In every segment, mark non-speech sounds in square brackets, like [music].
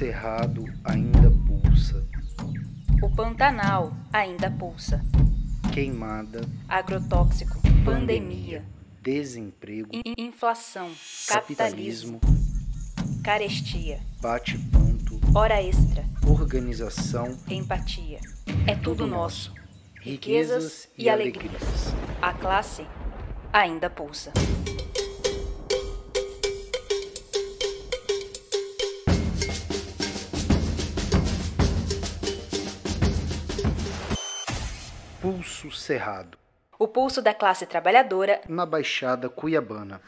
Cerrado ainda pulsa. O Pantanal ainda pulsa. Queimada. Agrotóxico. Pandemia. Desemprego. in- inflação. Capitalismo. Capitalismo. Carestia. Bate-ponto. Hora extra. Organização. Empatia. É tudo nosso. Riquezas e alegrias. A classe ainda pulsa. Pulso Cerrado. O pulso da classe trabalhadora Na Baixada Cuiabana.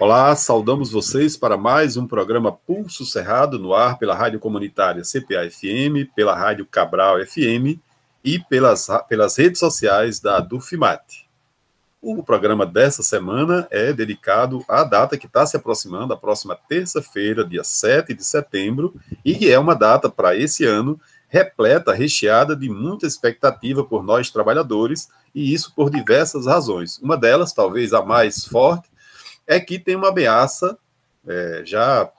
Olá, saudamos vocês para mais um programa Pulso Cerrado no ar pela Rádio Comunitária CPA-FM, pela Rádio Cabral FM e pelas, pelas redes sociais da Dufimate. O programa dessa semana é dedicado à data que está se aproximando, a próxima terça-feira, dia 7 de setembro, e é uma data para esse ano repleta, recheada de muita expectativa por nós trabalhadores, e isso por diversas razões. Uma delas, talvez a mais forte, é que tem uma ameaça é, já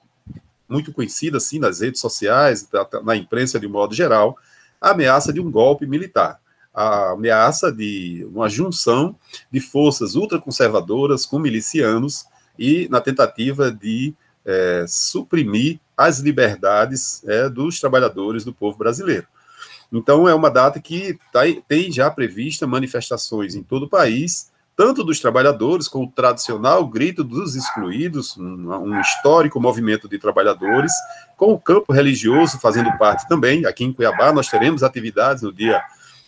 muito conhecida assim nas redes sociais, na- imprensa de modo geral, a ameaça de um golpe militar, a ameaça de uma junção de forças ultraconservadoras com milicianos e na tentativa de é, suprimir as liberdades é, dos trabalhadores do povo brasileiro. Então, é uma data que tá- tem já prevista manifestações em todo o país, tanto dos trabalhadores, com o tradicional grito dos excluídos, um, um histórico movimento de trabalhadores, com o campo religioso fazendo parte também. Aqui em Cuiabá, nós teremos atividades no dia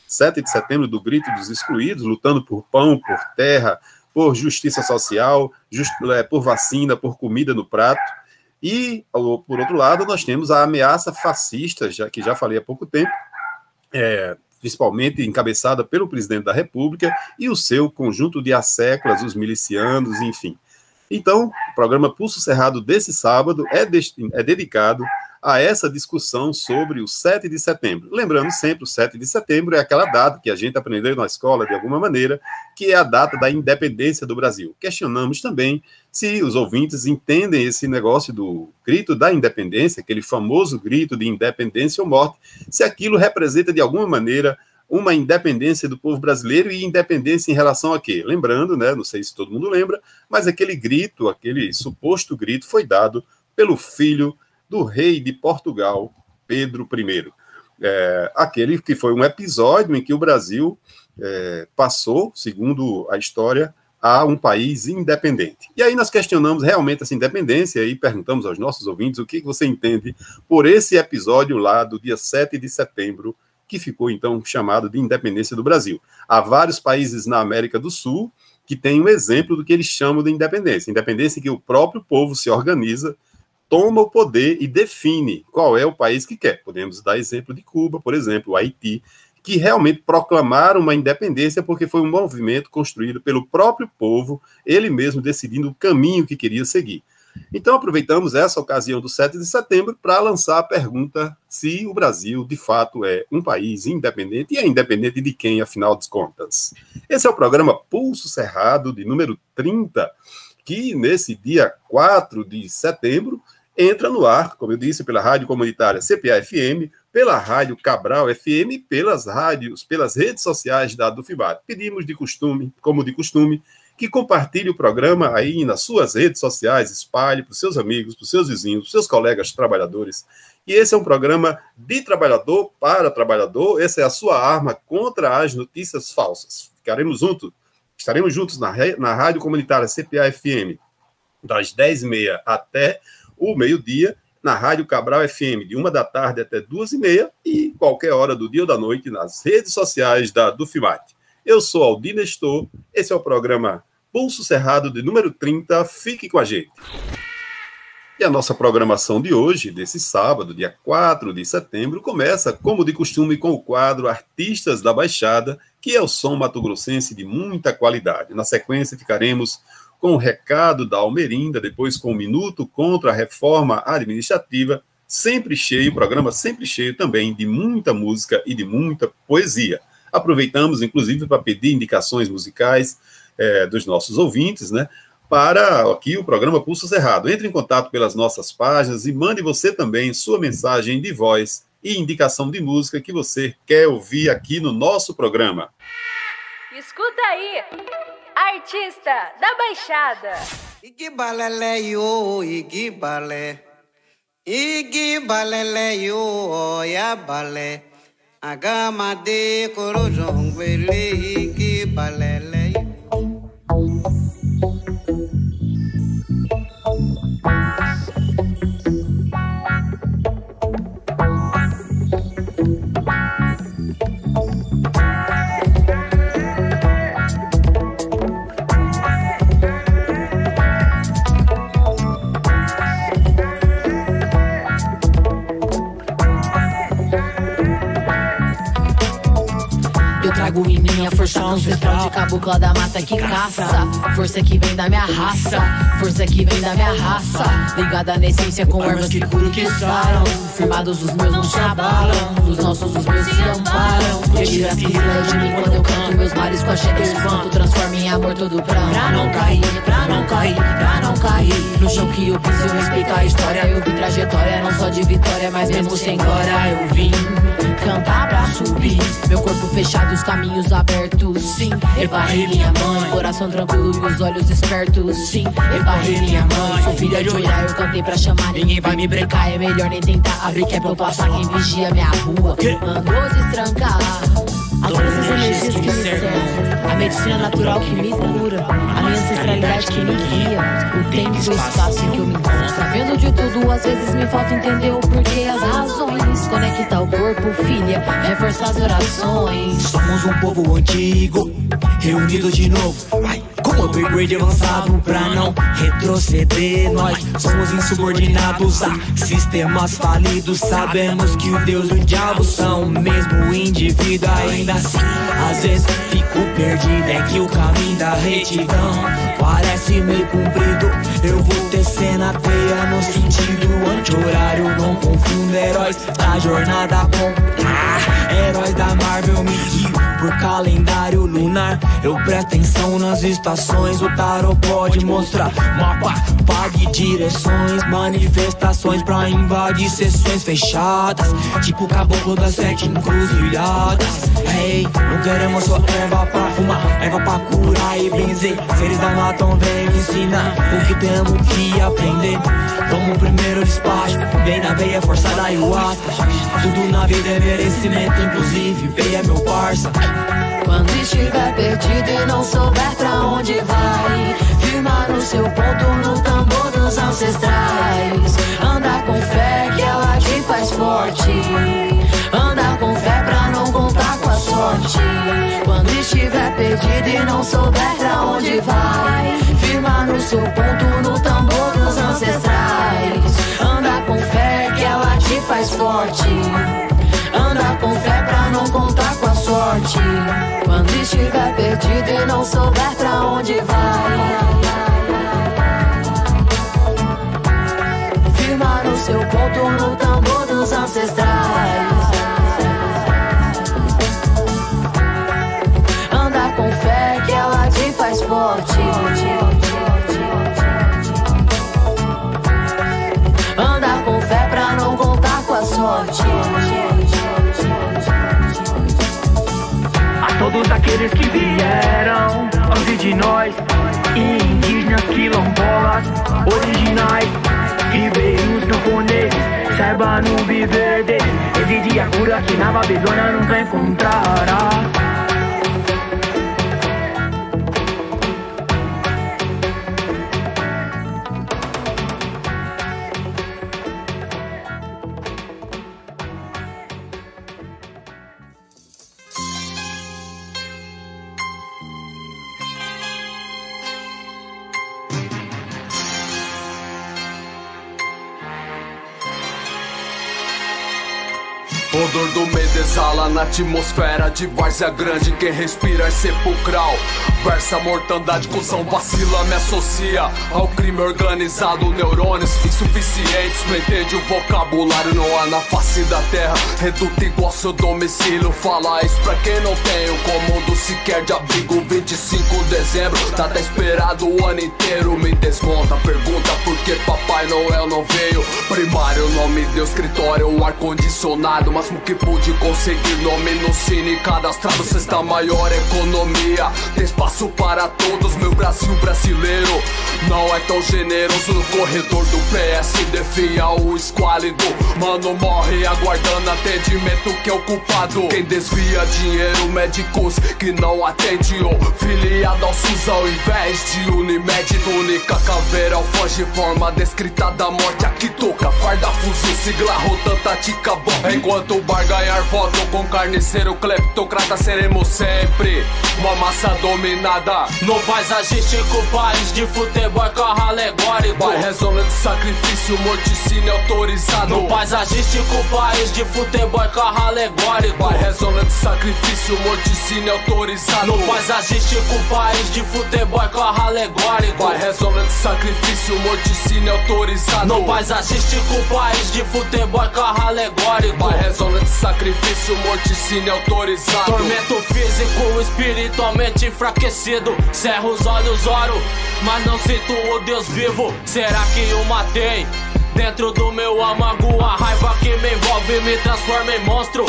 7 de setembro do Grito dos Excluídos, lutando por pão, por terra, por justiça social, just- é, por vacina, por comida no prato. E, por outro lado, nós temos a ameaça fascista, já, que já falei há pouco tempo, é, principalmente encabeçada pelo presidente da República e o seu conjunto de asseclas, os milicianos, enfim. Então, o programa Pulso Cerrado desse sábado é, desti- é dedicado a essa discussão sobre o 7 de setembro. Lembrando sempre, o 7 de setembro é aquela data que a gente aprendeu na escola de alguma maneira, que é a data da independência do Brasil. Questionamos também se os ouvintes entendem esse negócio do grito da independência, aquele famoso grito de independência ou morte, se aquilo representa de alguma maneira uma independência do povo brasileiro e independência em relação a quê? Lembrando, né, não sei se todo mundo lembra, mas aquele grito, aquele suposto grito foi dado pelo filho do rei de Portugal, Pedro I. É, aquele que foi um episódio em que o Brasil é, passou, segundo a história, a um país independente. E aí nós questionamos realmente essa independência e perguntamos aos nossos ouvintes o que você entende por esse episódio lá do dia 7 de setembro, que ficou então chamado de independência do Brasil. Há vários países na América do Sul que têm um exemplo do que eles chamam de independência. Independência em que o próprio povo se organiza, toma o poder e define qual é o país que quer. Podemos dar exemplo de Cuba, por exemplo, Haiti, que realmente proclamaram uma independência porque foi um movimento construído pelo próprio povo, ele mesmo decidindo o caminho que queria seguir. Então, aproveitamos essa ocasião do 7 de setembro para lançar a pergunta se o Brasil, de fato, é um país independente e é independente de quem, afinal de contas. Esse é o programa Pulso Cerrado, de número 30, que nesse dia 4 de setembro entra no ar, como eu disse, pela rádio comunitária CPA-FM, pela rádio Cabral FM e pelas rádios, pelas redes sociais da Dufibat. Pedimos de costume, como de costume, que compartilhe o programa aí nas suas redes sociais, espalhe para os seus amigos, para os seus vizinhos, para os seus colegas trabalhadores. E esse é um programa de trabalhador para trabalhador, essa é a sua arma contra as notícias falsas. Ficaremos juntos, estaremos juntos na, na rádio comunitária CPA-FM, das 10h30 até o meio-dia, na Rádio Cabral FM, de uma da tarde até duas e meia, e qualquer hora do dia ou da noite nas redes sociais da Dufimate. Eu sou Aldi Nestor, esse é o programa Pulso Cerrado de número 30, fique com a gente. E a nossa programação de hoje, desse sábado, dia 4 de setembro, começa, como de costume, com o quadro Artistas da Baixada, que é o som mato-grossense de muita qualidade. Na sequência, ficaremos com o recado da Almerinda, depois com o Minuto contra a Reforma Administrativa, sempre cheio, programa sempre cheio também de muita música e de muita poesia. Aproveitamos, inclusive, para pedir indicações musicais eh, dos nossos ouvintes, né? para aqui o programa Pulso Cerrado. Entre em contato pelas nossas páginas e mande você também sua mensagem de voz e indicação de música que você quer ouvir aqui no nosso programa. Escuta aí, artista da Baixada. Igi balele yo, igi balé. Igi balele yo, oya balé. Agama de corujongwele, igi balele cabocla da mata que caça. Força que vem da minha raça, força que vem da minha raça. Ligada na essência com armas que curam que saram. Firmados os meus não se abalam, os nossos os meus se amparam. Retira as risadas de mim quando eu canto meus mares com a cheia espanto. Transforma em amor todo pranto. Pra não cair, pra não cair, pra não cair. No chão que eu piso, eu respeito a história. Eu vi trajetória, não só de vitória, mas mesmo sem glória eu vim cantar pra subir. Meu corpo fechado, os caminhos abertos. Sim, barrei minha mãe. Coração tranquilo e os olhos espertos. Sim, eu barrei minha mãe. Sou filha de Oirá, eu cantei pra chamar. Ninguém vai me brecar, é melhor nem tentar abrir que é pra eu passar. Quem vigia minha rua mandou destrancar. A todas as energias que me cercam, a medicina natural que me cura, a minha ancestralidade que me guia, o tempo e o espaço em que eu me encontro. Sabendo de tudo, às vezes me falta entender o porquê, as razões. Conectar o corpo, filha, reforçar as orações. Somos um povo antigo, reunido de novo. Ai, com upgrade avançado pra não retroceder. Nós somos insubordinados a sistemas falidos. Sabemos que o Deus e o diabo são o mesmo indivíduo. Ainda assim, às vezes fico perdido. É que o caminho da retidão parece meio comprido. Eu vou tecer na teia no sentido anti-horário. Não confundo heróis da jornada com heróis da Marvel. Me guio por calendário lunar. Eu presto atenção nas estações. O tarot pode mostrar mapa, pague direções, manifestações pra invadir sessões fechadas. Tipo caboclo das sete encruzilhadas. Hey, não queremos só erva pra fumar, erva pra curar e benzer. Seres da matam, vem ensinar o que temos que aprender. Toma o primeiro despacho, vem na veia forçada e o astra. Tudo na vida é merecimento, inclusive veia meu parça. Quando estiver perdido e não souber pra onde vai, firma no seu ponto no tambor dos ancestrais. Anda com fé que ela te faz forte. Anda com fé pra não contar com a sorte. Quando estiver perdido e não souber pra onde vai, firma no seu ponto no tambor dos ancestrais. Anda com fé te faz forte. Anda com fé pra não contar com a sorte. Quando estiver perdido e não souber pra onde vai. Firma no seu ponto no tambor dos ancestrais. Todos aqueles que vieram antes de nós, indígenas, quilombolas, originais, ribeirinhos, camponeses, saiba no viver deles. Exige a cura que na Babilônia nunca encontrará. Atmosfera de várzea grande. Quem respira é sepulcral. Versa mortandade, cuzão vacila, me associa ao crime organizado. Neurônios insuficientes, não entende o vocabulário. Não há na face da terra, reduto igual seu domicílio. Fala isso pra quem não tem o comando sequer de abrigo. 25 de dezembro, tá até esperado o ano inteiro. Me desmonta, pergunta por que Papai Noel não veio. Primário, nome deu escritório, um ar-condicionado. Máximo que pude conseguir, nome no cine cadastrado. Sexta maior economia, tem espaço para todos. Meu Brasil brasileiro não é tão generoso no corredor do PS. Defia o esquálido, mano morre aguardando atendimento que é o culpado. Quem desvia dinheiro, médicos que não atende. Filiado ao SUS ao invés de Unimed, túnica, caveira, alfoge, forma descrita da morte. Aqui toca, farda, fuzil, sigla, rota, tática, bom. Enquanto o bar ganhar voto com carniceiro, cleptocrata, seremos sempre uma massa dominada. No paisagístico, país de futebol, carro alegórico. Vai resonante sacrifício, morticínio autorizado. No paisagístico, país de futebol, carro alegórico. Vai resonante sacrifício, morticínio autorizado. No paisagístico, país de futebol, carro alegórico. Vai resonante sacrifício, morticínio autorizado. No paisagístico, país de futebol, carro alegórico. Vai resonante sacrifício, morticínio autorizado. Tormento físico, espiritualmente enfraquecido. Cerro os olhos, oro, mas não sinto o Deus vivo. Será que eu matei? Dentro do meu amago, a raiva que me envolve me transforma em monstro.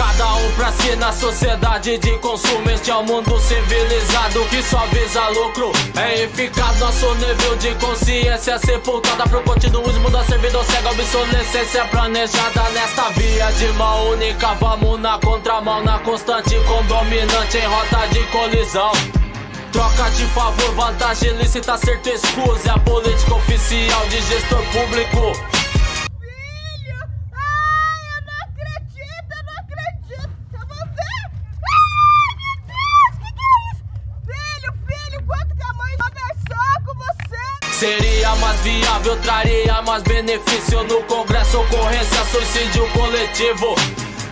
Cada um pra si na sociedade de consumo. Este é o um mundo civilizado que só visa lucro. É eficaz nosso nível de consciência sepultada pro continuismo da servidão cega. Obsolescência planejada nesta via de mão única. Vamos na contramão, na constante com dominante em rota de colisão. Troca de favor, vantagem lícita, certo escusa. É a política oficial de gestor público. Seria mais viável, traria mais benefício no Congresso, ocorrência, suicídio coletivo.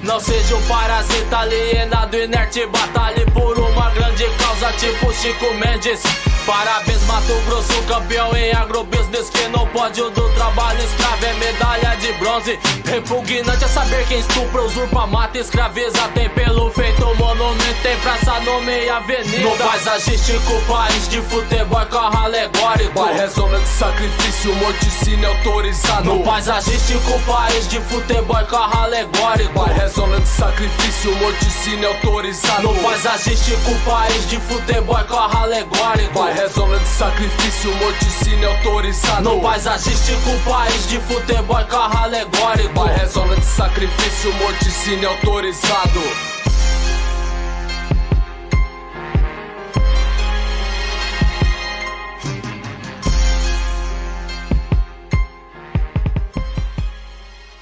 Não seja um parasita alienado, inerte, batalhe por uma grande causa, tipo Chico Mendes. Parabéns, Mato Grosso, campeão em agrobusiness Que no pódio do trabalho escravo é medalha de bronze. Repugnante é saber quem estupra, usurpa, mata, escraviza Tem pelo feito monumento, tem praça, nome e avenida. No paisagístico, país de futebol, carro alegórico. Vai resonante sacrifício, morticínio autorizado. No paisagístico, país de futebol, carro alegórico Vai resonante sacrifício, morticínio autorizado. No paisagístico, país de futebol, carro alegórico. Vai resonante sacrifício, morticínio autorizado. No paisagístico, país de futebol, carro alegórico. Vai resonante sacrifício, morticínio autorizado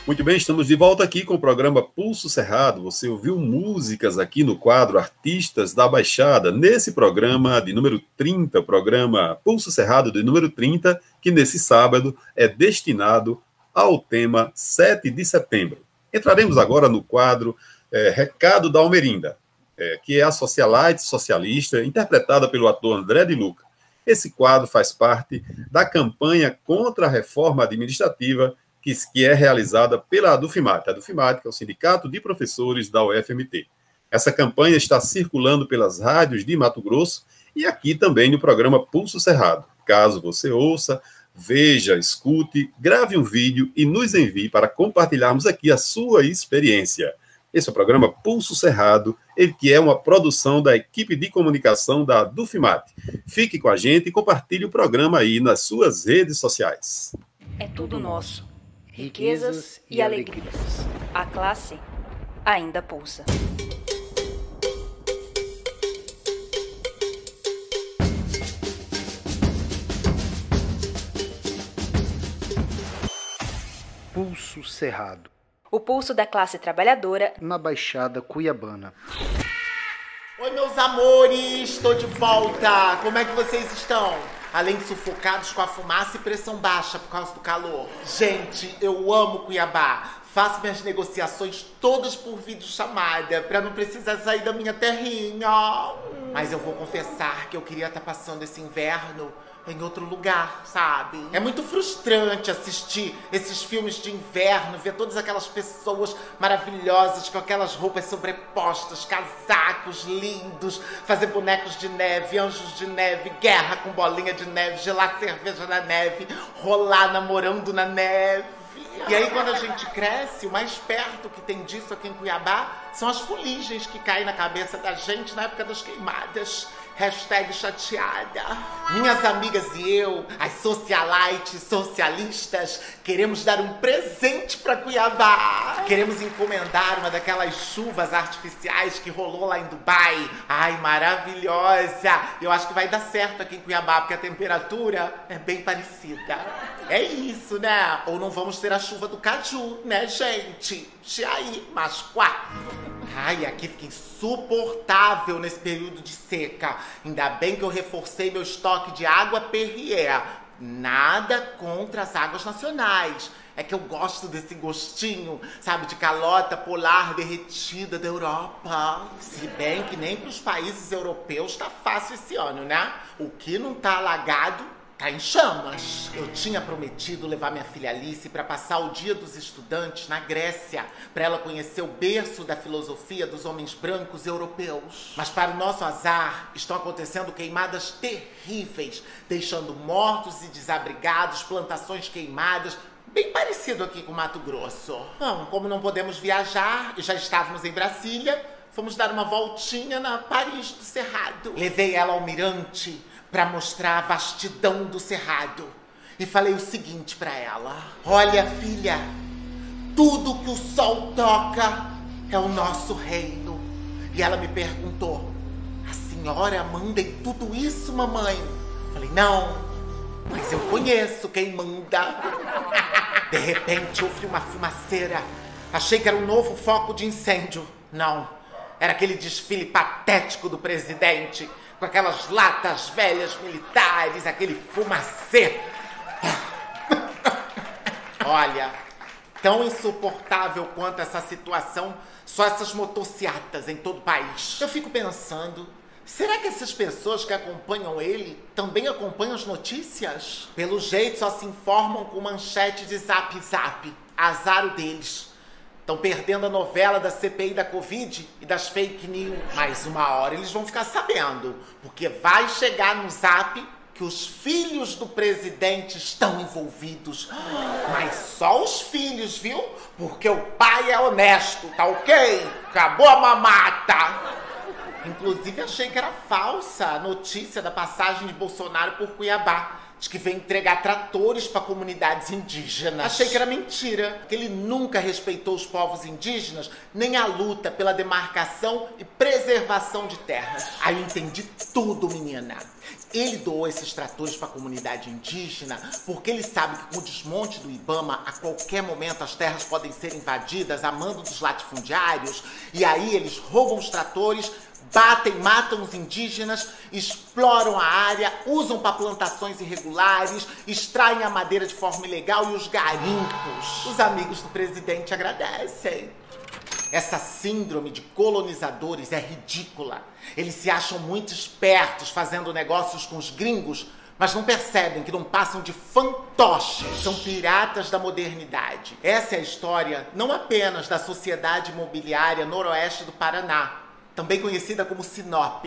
Muito bem, estamos de volta aqui com o programa Pulso Cerrado. Você ouviu músicas aqui no quadro Artistas da Baixada, nesse programa de número 30, programa Pulso Cerrado de número 30, que nesse sábado é destinado ao tema 7 de setembro. Entraremos agora no quadro é, Recado da Almerinda, é, que é a socialite socialista, interpretada pelo ator André de Luca. Esse quadro faz parte da campanha contra a reforma administrativa que, que é realizada pela Adufimat. A Adufimat, que é o Sindicato de Professores da UFMT. Essa campanha está circulando pelas rádios de Mato Grosso e aqui também no programa Pulso Cerrado. Caso você ouça, veja, escute, grave um vídeo e nos envie para compartilharmos aqui a sua experiência. Esse é o programa Pulso Cerrado, ele que é uma produção da equipe de comunicação da Dufimat. Fique com a gente e compartilhe o programa aí nas suas redes sociais. É tudo nosso riquezas e alegrias. A classe ainda pulsa. Pulso Cerrado. O pulso da classe trabalhadora na Baixada Cuiabana. Oi, meus amores, estou de volta. Como é que vocês estão? Além de sufocados com a fumaça e pressão baixa por causa do calor. Gente, eu amo Cuiabá. Faço minhas negociações todas por videochamada, pra não precisar sair da minha terrinha. Mas eu vou confessar que eu queria estar passando esse inverno em outro lugar, sabe? É muito frustrante assistir esses filmes de inverno, ver todas aquelas pessoas maravilhosas com aquelas roupas sobrepostas, casacos lindos, fazer bonecos de neve, anjos de neve, guerra com bolinha de neve, gelar cerveja na neve, rolar namorando na neve. E aí, quando a gente cresce, o mais perto que tem disso aqui em Cuiabá são as fuligens que caem na cabeça da gente na época das queimadas. Hashtag chateada. Minhas amigas e eu, as socialites socialistas, queremos dar um presente para Cuiabá. Queremos encomendar uma daquelas chuvas artificiais que rolou lá em Dubai. Ai, maravilhosa! Eu acho que vai dar certo aqui em Cuiabá, porque a temperatura é bem parecida. É isso, né? Ou não vamos ter a chuva do caju, né, gente? Aí, mas quatro. Ai, aqui fica insuportável nesse período de seca. Ainda bem que eu reforcei meu estoque de água Perrier. Nada contra as águas nacionais. É que eu gosto desse gostinho, sabe, de calota polar derretida da Europa. Se bem que nem para os países europeus tá fácil esse ano, né? O que não tá alagado Tá em chamas. Eu tinha prometido levar minha filha Alice para passar o Dia dos Estudantes na Grécia, para ela conhecer o berço da filosofia dos homens brancos europeus. Mas para o nosso azar, estão acontecendo queimadas terríveis, deixando mortos e desabrigados, plantações queimadas, bem parecido aqui com Mato Grosso. Bom, como não podemos viajar e já estávamos em Brasília, fomos dar uma voltinha na Paris do Cerrado. Levei ela ao mirante para mostrar a vastidão do cerrado. E falei o seguinte para ela: Olha, filha, tudo que o sol toca é o nosso reino. E ela me perguntou: A senhora manda em tudo isso, mamãe? Falei: Não, mas eu conheço quem manda. [laughs] De repente ouvi uma fumaceira. Achei que era um novo foco de incêndio. Não, era aquele desfile patético do presidente com aquelas latas velhas militares, aquele fumacê. [laughs] Olha, tão insuportável quanto essa situação, só essas motocicletas em todo o país. Eu fico pensando, será que essas pessoas que acompanham ele também acompanham as notícias? Pelo jeito só se informam com manchete de zap zap. Azar o deles. Estão perdendo a novela da CPI da Covid e das fake news. Mas uma hora eles vão ficar sabendo, porque vai chegar no zap que os filhos do presidente estão envolvidos. Mas só os filhos, viu? Porque o pai é honesto, tá ok? Acabou a mamata. Inclusive achei que era falsa a notícia da passagem de Bolsonaro por Cuiabá de que vem entregar tratores para comunidades indígenas. Achei que era mentira, que ele nunca respeitou os povos indígenas, nem a luta pela demarcação e preservação de terras. Aí entendi tudo, menina. Ele doou esses tratores para a comunidade indígena porque ele sabe que com o desmonte do Ibama, a qualquer momento as terras podem ser invadidas a mando dos latifundiários, e aí eles roubam os tratores batem, matam os indígenas, exploram a área, usam para plantações irregulares, extraem a madeira de forma ilegal e os garimpos. Os amigos do presidente agradecem. Essa síndrome de colonizadores é ridícula. Eles se acham muito espertos fazendo negócios com os gringos, mas não percebem que não passam de fantoches. São piratas da modernidade. Essa é a história não apenas da sociedade imobiliária noroeste do Paraná, também conhecida como Sinop.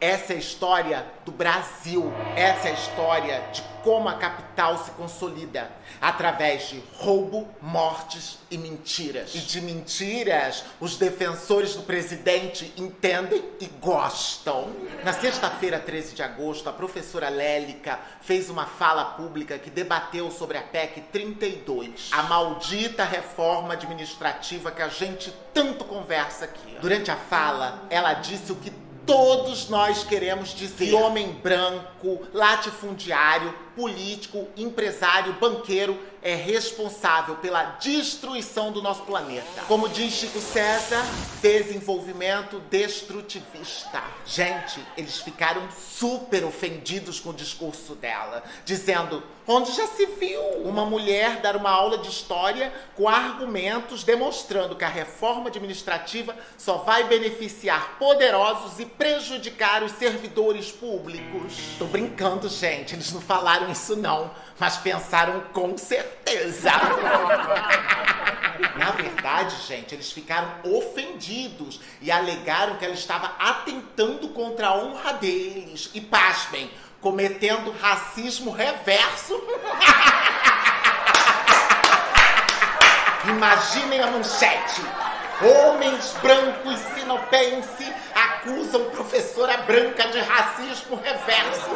Essa é a história do Brasil. Essa é a história de como a capital se consolida através de roubo, mortes e mentiras. E de mentiras, os defensores do presidente entendem e gostam. Na sexta-feira, 13 de agosto, a professora Lélica fez uma fala pública que debateu sobre a PEC 32, a maldita reforma administrativa que a gente tanto conversa aqui. Durante a fala, ela disse o que Todos nós queremos dizer homem branco, latifundiário, político, empresário, banqueiro é responsável pela destruição do nosso planeta. Como diz Chico César, desenvolvimento destrutivista. Gente, eles ficaram super ofendidos com o discurso dela, dizendo: onde já se viu uma mulher dar uma aula de história com argumentos demonstrando que a reforma administrativa só vai beneficiar poderosos e prejudicar os servidores públicos? Tô brincando, gente, eles não falaram isso não, mas pensaram com certeza. Na verdade, gente, eles ficaram ofendidos e alegaram que ela estava atentando contra a honra deles. E pasmem, cometendo racismo reverso. Imaginem a manchete. Homens brancos sinopense acusam professora branca de racismo reverso.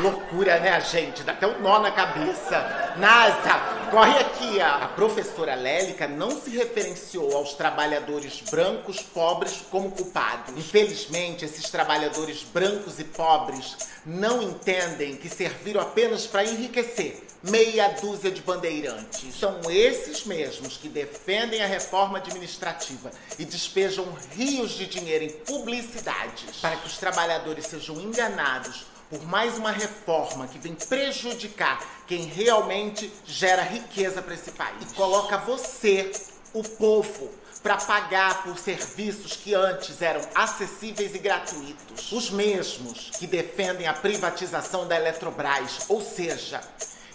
Loucura, né, gente? Dá até um nó na cabeça. NASA, corre aqui. A professora Lélica não se referenciou aos trabalhadores brancos pobres como culpados. Infelizmente, esses trabalhadores brancos e pobres não entendem que serviram apenas para enriquecer meia dúzia de bandeirantes. São esses mesmos que defendem a reforma administrativa e despejam rios de dinheiro em publicidades para que os trabalhadores sejam enganados por mais uma reforma que vem prejudicar quem realmente gera riqueza para esse país. E coloca você, o povo, para pagar por serviços que antes eram acessíveis e gratuitos. Os mesmos que defendem a privatização da Eletrobras, ou seja,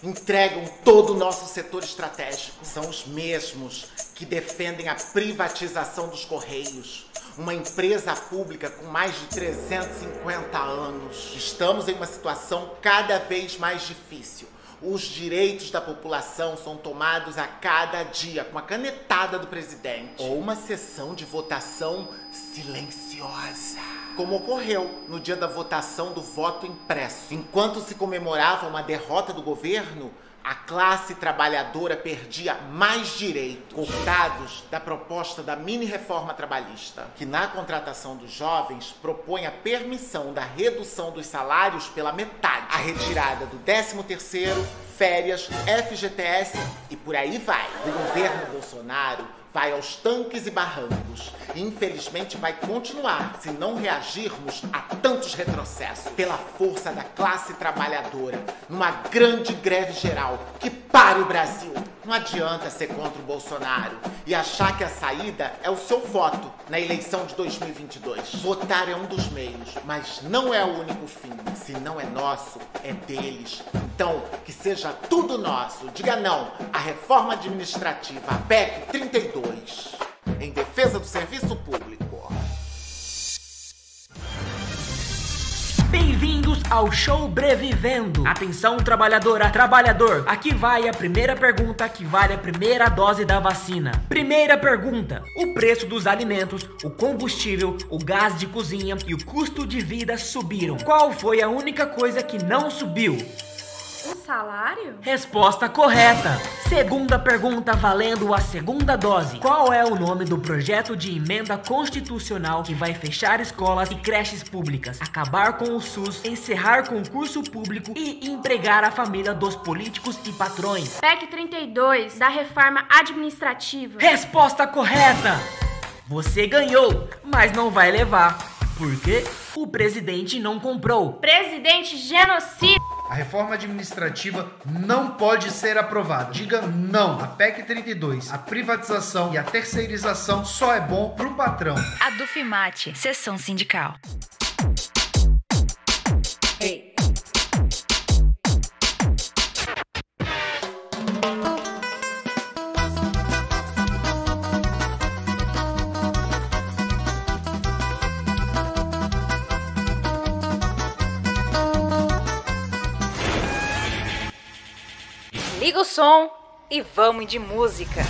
entregam todo o nosso setor estratégico. São os mesmos que defendem a privatização dos Correios, uma empresa pública com mais de 350 anos. Estamos em uma situação cada vez mais difícil. Os direitos da população são tomados a cada dia com a canetada do presidente ou uma sessão de votação silenciosa como ocorreu no dia da votação do voto impresso. Enquanto se comemorava uma derrota do governo, a classe trabalhadora perdia mais direitos cortados da proposta da mini reforma trabalhista, que na contratação dos jovens propõe a permissão da redução dos salários pela metade, a retirada do 13º, férias, FGTS e por aí vai. O governo Bolsonaro vai aos tanques e barrancos. E infelizmente vai continuar se não reagirmos a tantos retrocessos pela força da classe trabalhadora numa grande greve geral que pare o Brasil. Não adianta ser contra o Bolsonaro e achar que a saída é o seu voto na eleição de 2022. Votar é um dos meios, mas não é o único fim. Se não é nosso, é deles. Então, que seja tudo nosso. Diga não à reforma administrativa, a PEC 32, em defesa do serviço público. Bem-vindos ao show Brevivendo. Atenção, trabalhadora, trabalhador. Aqui vai a primeira pergunta que vale a primeira dose da vacina. Primeira pergunta: o preço dos alimentos, o combustível, o gás de cozinha e o custo de vida subiram. Qual foi a única coisa que não subiu? O salário? Resposta correta. Segunda pergunta valendo a segunda dose. Qual é o nome do projeto de emenda constitucional que vai fechar escolas e creches públicas, acabar com o SUS, encerrar concurso público e empregar a família dos políticos e patrões? PEC 32 da reforma administrativa. Resposta correta. Você ganhou, mas não vai levar. Por quê? O presidente não comprou. Presidente genocida. A reforma administrativa não pode ser aprovada. Diga não. A PEC 32, a privatização e a terceirização só é bom pro patrão. A Dufimate, sessão sindical. Liga o som e vamos de música.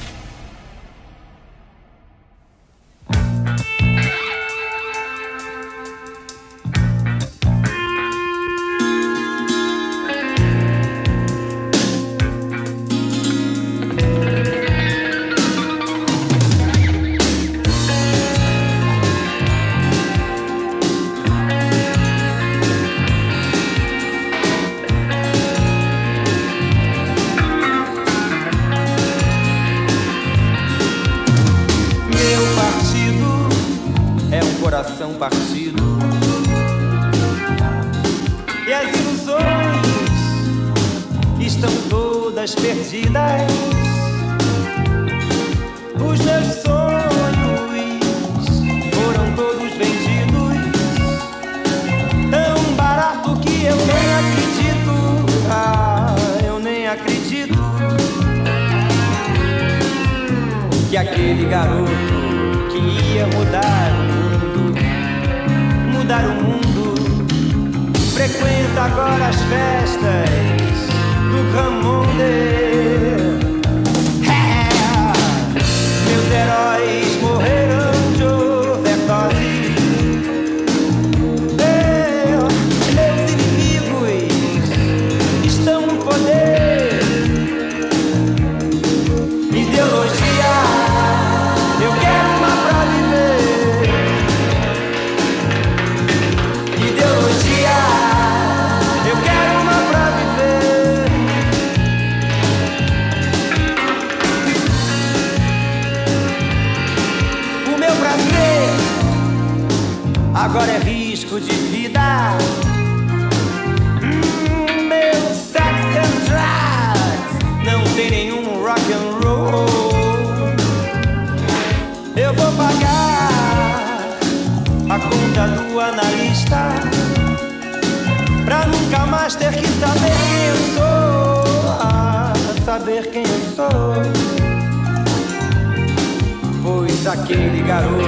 Aquele garoto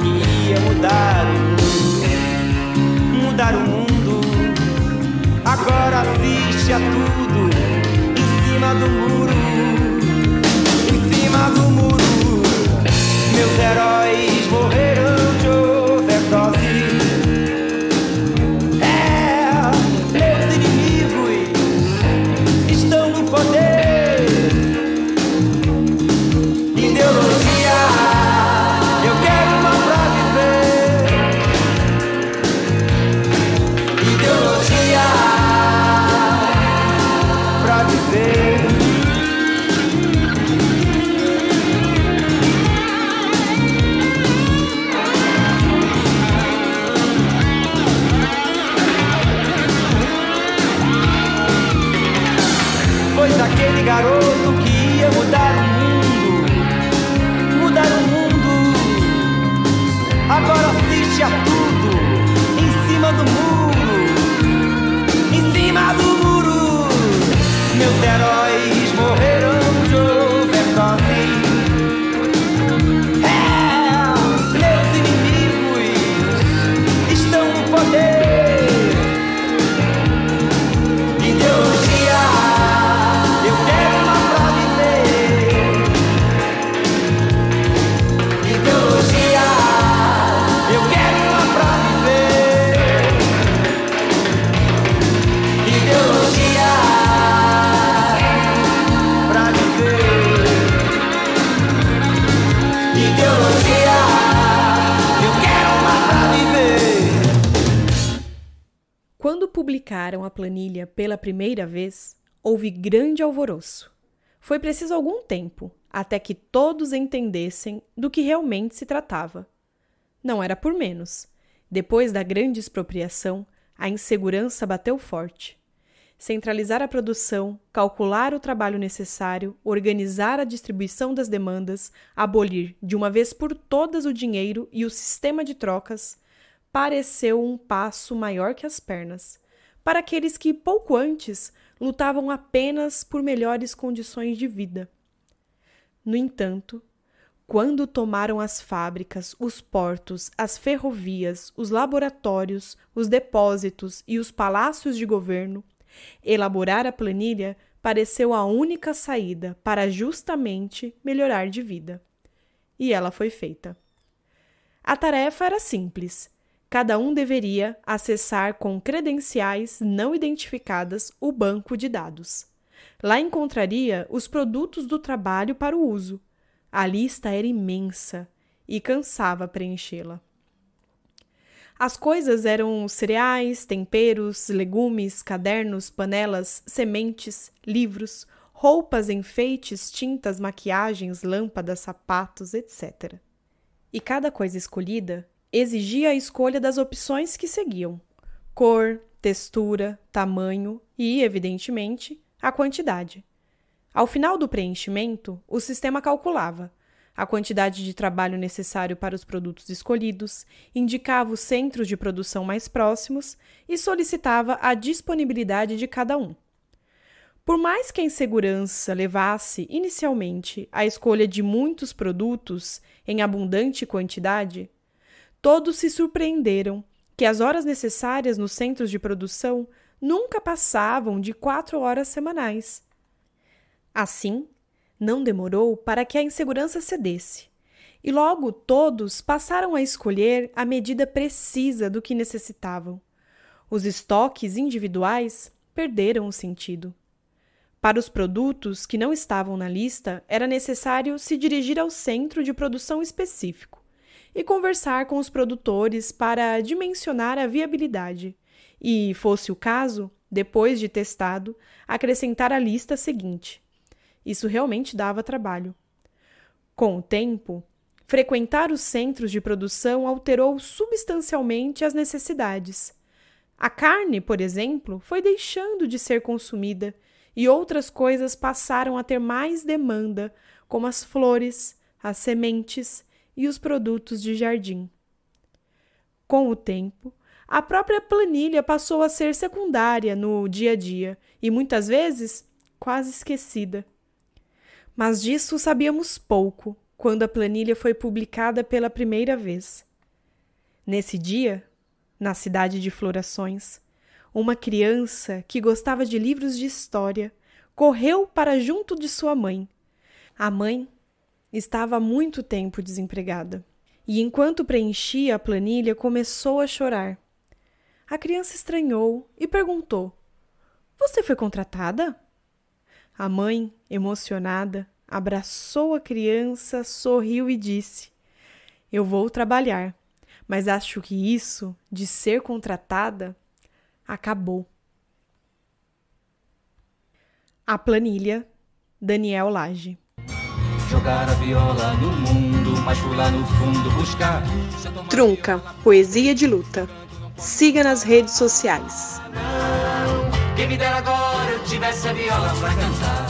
que ia mudar o mundo, mudar o mundo, agora assiste a tudo em cima do muro, em cima do muro. Meus heróis morreram de overdose. Publicaram a planilha pela primeira vez, houve grande alvoroço. Foi preciso algum tempo até que todos entendessem do que realmente se tratava. Não era por menos. Depois da grande expropriação, a insegurança bateu forte. Centralizar a produção, calcular o trabalho necessário, organizar a distribuição das demandas, abolir de uma vez por todas o dinheiro e o sistema de trocas, pareceu um passo maior que as pernas, para aqueles que, pouco antes, lutavam apenas por melhores condições de vida. No entanto, quando tomaram as fábricas, os portos, as ferrovias, os laboratórios, os depósitos e os palácios de governo, elaborar a planilha pareceu a única saída para justamente melhorar de vida. E ela foi feita. A tarefa era simples. Cada um deveria acessar com credenciais não identificadas o banco de dados. Lá encontraria os produtos do trabalho para o uso. A lista era imensa e cansava preenchê-la. As coisas eram cereais, temperos, legumes, cadernos, panelas, sementes, livros, roupas, enfeites, tintas, maquiagens, lâmpadas, sapatos, etc. E cada coisa escolhida exigia a escolha das opções que seguiam: cor, textura, tamanho e, evidentemente, a quantidade. Ao final do preenchimento, o sistema calculava a quantidade de trabalho necessário para os produtos escolhidos, indicava os centros de produção mais próximos e solicitava a disponibilidade de cada um. Por mais que a insegurança levasse, inicialmente, à escolha de muitos produtos em abundante quantidade, todos se surpreenderam que as horas necessárias nos centros de produção nunca passavam de quatro horas semanais. Assim, não demorou para que a insegurança cedesse, e logo todos passaram a escolher a medida precisa do que necessitavam. Os estoques individuais perderam o sentido. Para os produtos que não estavam na lista, era necessário se dirigir ao centro de produção específico e conversar com os produtores para dimensionar a viabilidade e, fosse o caso, depois de testado, acrescentar a lista seguinte. Isso realmente dava trabalho. Com o tempo, frequentar os centros de produção alterou substancialmente as necessidades. A carne, por exemplo, foi deixando de ser consumida e outras coisas passaram a ter mais demanda, como as flores, as sementes e os produtos de jardim. Com o tempo, a própria planilha passou a ser secundária no dia a dia e muitas vezes quase esquecida. Mas disso sabíamos pouco quando a planilha foi publicada pela primeira vez. Nesse dia, na cidade de Florações, uma criança que gostava de livros de história correu para junto de sua mãe. A mãe estava há muito tempo desempregada e, enquanto preenchia a planilha, começou a chorar. A criança estranhou e perguntou: Você foi contratada? A mãe, emocionada, abraçou a criança, sorriu e disse: Eu vou trabalhar, mas acho que isso de ser contratada acabou. A planilha, Daniel Lage. Jogar a viola no mundo, mas fui lá no fundo buscar. Trunca, poesia de luta. Siga nas redes sociais. Quem me dera agora eu tivesse a viola pra cantar.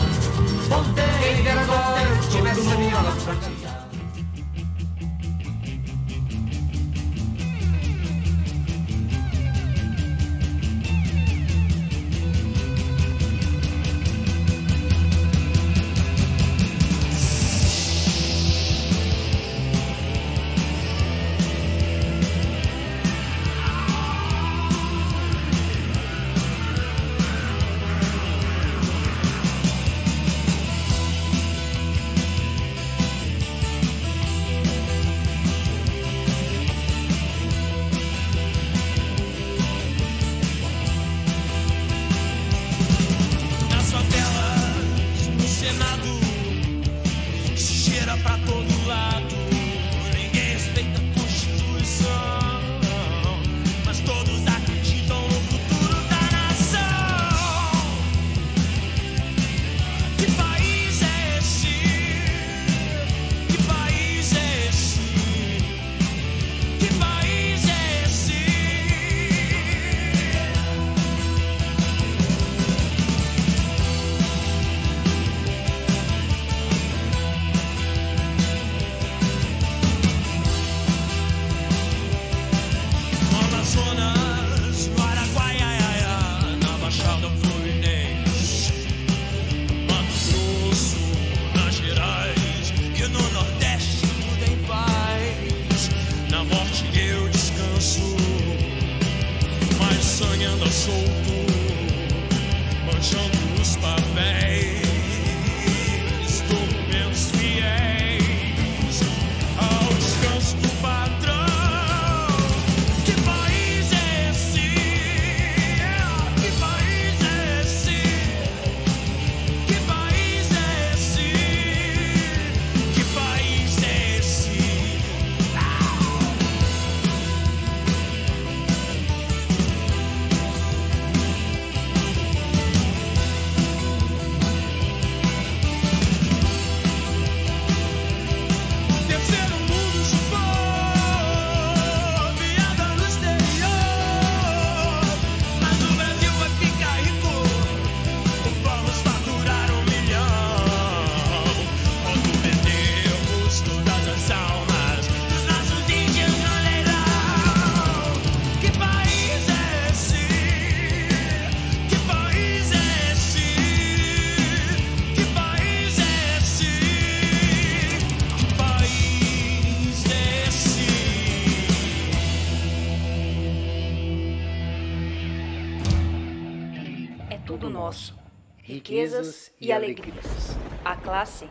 Alegrias. A classe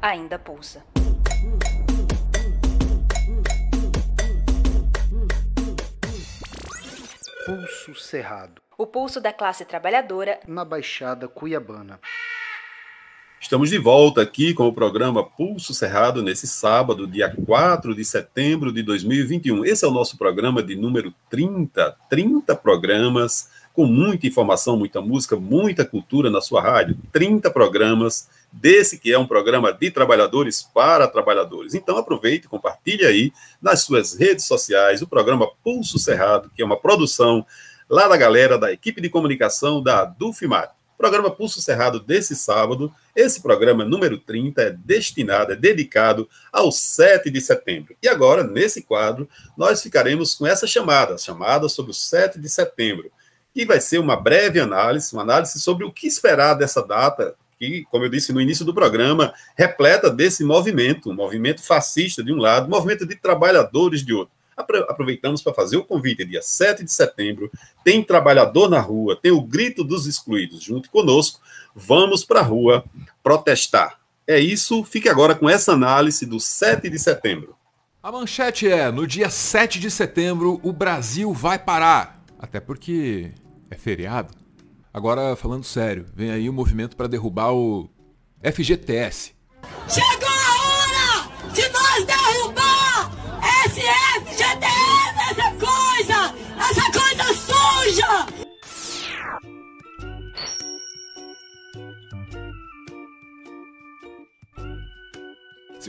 ainda pulsa. Pulso Cerrado. O pulso da classe trabalhadora na Baixada Cuiabana. Estamos de volta aqui com o programa Pulso Cerrado nesse sábado, dia 4 de setembro de 2021. Esse é o nosso programa de número 30, 30 programas com muita informação, muita música, muita cultura na sua rádio. 30 programas desse que é um programa de trabalhadores para trabalhadores. Então aproveite compartilhe aí nas suas redes sociais o programa Pulso Cerrado, que é uma produção lá da galera da equipe de comunicação da Dufimar. Programa Pulso Cerrado desse sábado. Esse programa número 30 é destinado, é dedicado ao 7 de setembro. E agora, nesse quadro, nós ficaremos com essa chamada, chamada sobre o 7 de setembro, que vai ser uma breve análise, uma análise sobre o que esperar dessa data, que, como eu disse no início do programa, repleta desse movimento, um movimento fascista de um lado, um movimento de trabalhadores de outro aproveitamos para fazer o convite, dia 7 de setembro, tem trabalhador na rua, tem o grito dos excluídos junto conosco, vamos para a rua protestar. É isso, fique agora com essa análise do 7 de setembro. A manchete é: no dia 7 de setembro, o Brasil vai parar. Até porque é feriado. Agora, falando sério, vem aí o movimento para derrubar o FGTS. Chegou a hora de nós derrubar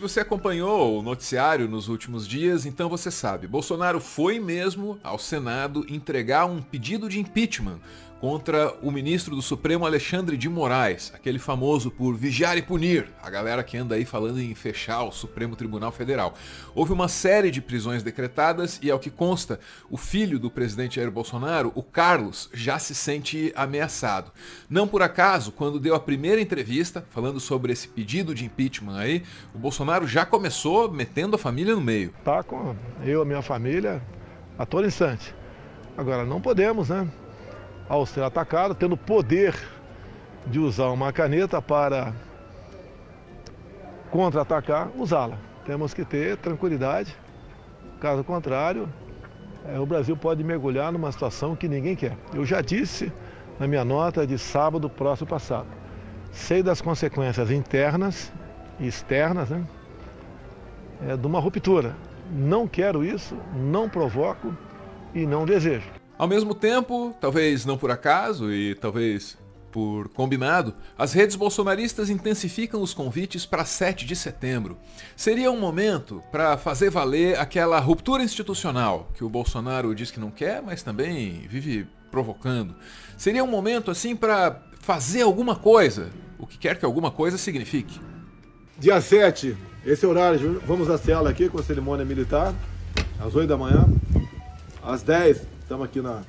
Se você acompanhou o noticiário nos últimos dias, então você sabe, Bolsonaro foi mesmo ao Senado entregar um pedido de impeachment contra o ministro do Supremo Alexandre de Moraes, aquele famoso por vigiar e punir, a galera que anda aí falando em fechar o Supremo Tribunal Federal. Houve uma série de prisões decretadas e, ao que consta, o filho do presidente Jair Bolsonaro, o Carlos, já se sente ameaçado. Não por acaso, quando deu a primeira entrevista falando sobre esse pedido de impeachment aí, o Bolsonaro já começou metendo a família no meio. Tá com eu, a minha família, a todo instante. Agora, não podemos, né? Ao ser atacado, tendo poder de usar uma caneta para contra-atacar, usá-la. Temos que ter tranquilidade, caso contrário, é, o Brasil pode mergulhar numa situação que ninguém quer. Eu já disse na minha nota de sábado próximo passado, sei das consequências internas e externas né, é, de uma ruptura. Não quero isso, não provoco e não desejo. Ao mesmo tempo, talvez não por acaso e talvez por combinado, as redes bolsonaristas intensificam os convites para 7 de setembro. Seria um momento para fazer valer aquela ruptura institucional que o Bolsonaro diz que não quer, mas também vive provocando. Seria um momento assim para fazer alguma coisa, o que quer que alguma coisa signifique. Dia 7, esse horário, vamos à cela aqui com a cerimônia militar, às 8 da manhã. Às 10, Estamos aqui na,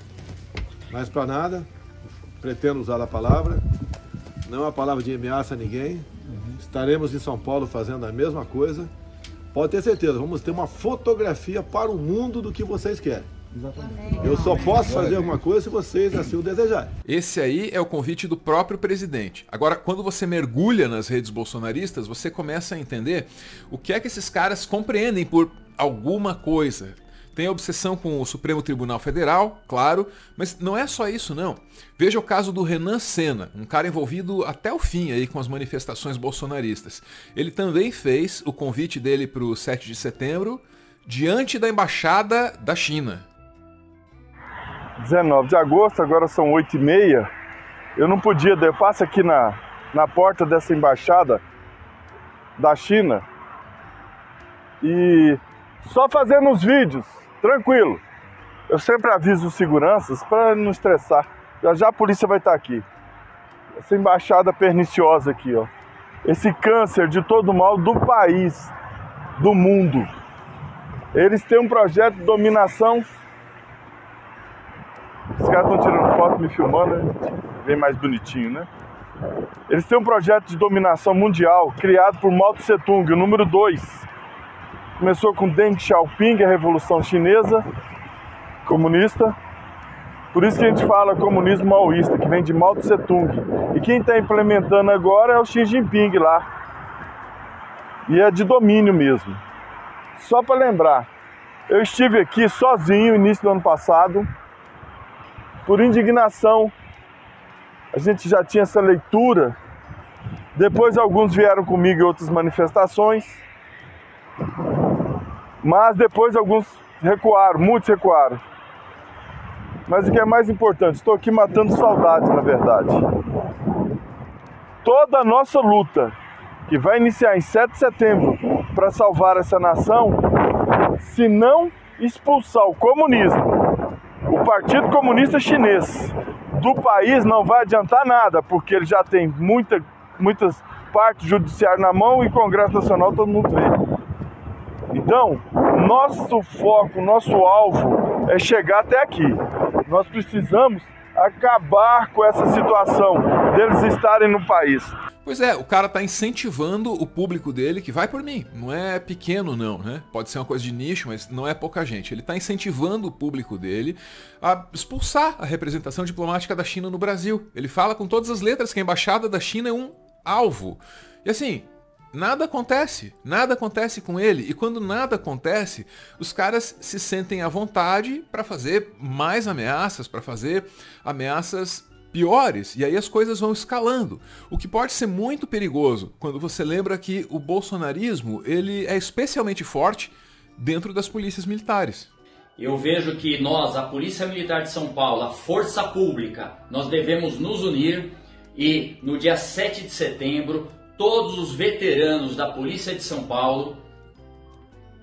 na esplanada, pretendo usar a palavra, não é uma palavra de ameaça a ninguém. Estaremos em São Paulo fazendo a mesma coisa. Pode ter certeza, vamos ter uma fotografia para o mundo do que vocês querem. Eu só posso fazer alguma coisa se vocês assim o desejarem. Esse aí é o convite do próprio presidente. Agora, quando você mergulha nas redes bolsonaristas, você começa a entender o que é que esses caras compreendem por alguma coisa. Tem a obsessão com o Supremo Tribunal Federal, claro, mas não é só isso não. Veja o caso do Renan Senna, um cara envolvido até o fim aí com as manifestações bolsonaristas. Ele também fez o convite dele para o 7 de setembro diante da embaixada da China. 19 de agosto, agora são 8 e meia. Eu não podia, eu passo aqui na, na porta dessa embaixada da China e só fazendo os vídeos tranquilo. Eu sempre aviso os seguranças para não estressar. Já já a polícia vai estar aqui. Essa embaixada perniciosa aqui, ó. Esse câncer de todo mal do país, do mundo. Eles têm um projeto de dominação. Os caras estão tirando foto, me filmando, né? Bem mais bonitinho, né? Eles têm um projeto de dominação mundial criado por Mao Tse Tung, o número 2 Começou com Deng Xiaoping, a Revolução Chinesa Comunista. Por isso que a gente fala comunismo maoísta, que vem de Mao Tse Tung. E quem está implementando agora é o Xi Jinping lá. E é de domínio mesmo. Só para lembrar, eu estive aqui sozinho início do ano passado, por indignação. A gente já tinha essa leitura. Depois alguns vieram comigo em outras manifestações. Mas depois alguns recuaram, muitos recuaram. Mas o que é mais importante, estou aqui matando saudades, na verdade. Toda a nossa luta, que vai iniciar em 7 de setembro para salvar essa nação, se não expulsar o comunismo, o Partido Comunista Chinês, do país, não vai adiantar nada, porque ele já tem muita, muitas partes judiciárias na mão e Congresso Nacional todo mundo vê. Então, nosso foco, nosso alvo é chegar até aqui. Nós precisamos acabar com essa situação deles estarem no país. Pois é, o cara tá incentivando o público dele, que vai por mim. Não é pequeno, não, né? Pode ser uma coisa de nicho, mas não é pouca gente. Ele tá incentivando o público dele a expulsar a representação diplomática da China no Brasil. Ele fala com todas as letras que a embaixada da China é um alvo. E assim, nada acontece, nada acontece com ele. E quando nada acontece, os caras se sentem à vontade para fazer mais ameaças, para fazer ameaças piores, e aí as coisas vão escalando. O que pode ser muito perigoso quando você lembra que o bolsonarismo ele é especialmente forte dentro das polícias militares. Eu vejo que nós, a Polícia Militar de São Paulo, a Força Pública, nós devemos nos unir e no dia 7 de setembro todos os veteranos da Polícia de São Paulo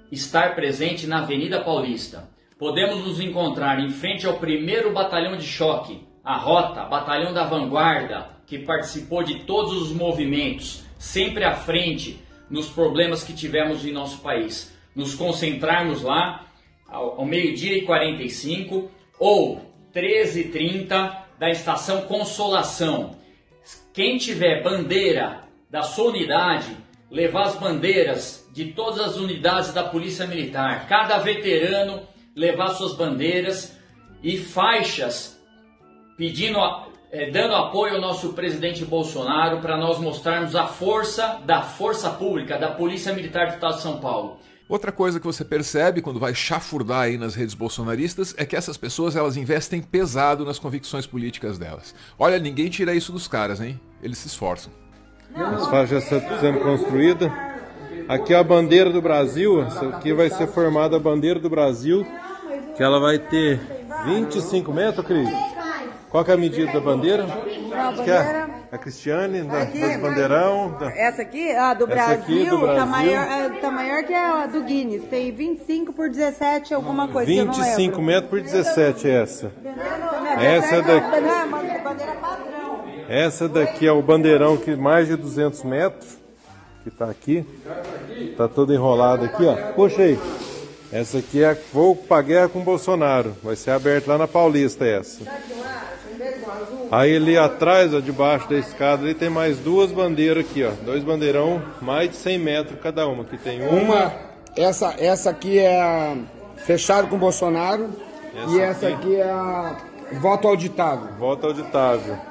estar presente na Avenida Paulista. Podemos nos encontrar em frente ao primeiro batalhão de choque, a Rota, batalhão da vanguarda, que participou de todos os movimentos, sempre à frente nos problemas que tivemos em nosso país. Nos concentrarmos lá ao, ao meio-dia e 45 ou 13h30 da estação Consolação. Quem tiver bandeira da sua unidade, levar as bandeiras de todas as unidades da Polícia Militar, cada veterano levar suas bandeiras e faixas pedindo, é, dando apoio ao nosso presidente Bolsonaro para nós mostrarmos a força da força pública, da Polícia Militar do Estado de São Paulo. Outra coisa que você percebe quando vai chafurdar aí nas redes bolsonaristas é que essas pessoas elas investem pesado nas convicções políticas delas. Olha, ninguém tira isso dos caras, hein? Eles se esforçam. As faixas sendo construída. Aqui é a bandeira do Brasil. Essa aqui vai ser formada a bandeira do Brasil, que ela vai ter 25 metros, Cris. Qual é a medida da bandeira? Que é a Cristiane, da, Aqui, das bandeirão. da- Essa aqui, a do Essa Brasil, aqui do Tá, Brasil. maior, é, tá maior que a do Guinness. Tem 25 por 17, alguma coisa. que eu não 25 lembro. metros por 17 é essa. Não, Essa é daqui. Essa daqui é o bandeirão que mais de 200 metros, que tá aqui. Tá todo enrolado aqui, ó. Puxa aí. Essa aqui é vou pra guerra com o Bolsonaro. Vai ser aberta lá na Paulista essa. Aí ali atrás, ó, debaixo da escada, ali tem mais duas bandeiras aqui, ó. Dois bandeirão, mais de 100 metros cada uma. Aqui tem uma. Uma, essa, essa aqui é a fechado com Bolsonaro Essa e essa aqui. aqui é a voto auditável. Voto auditável.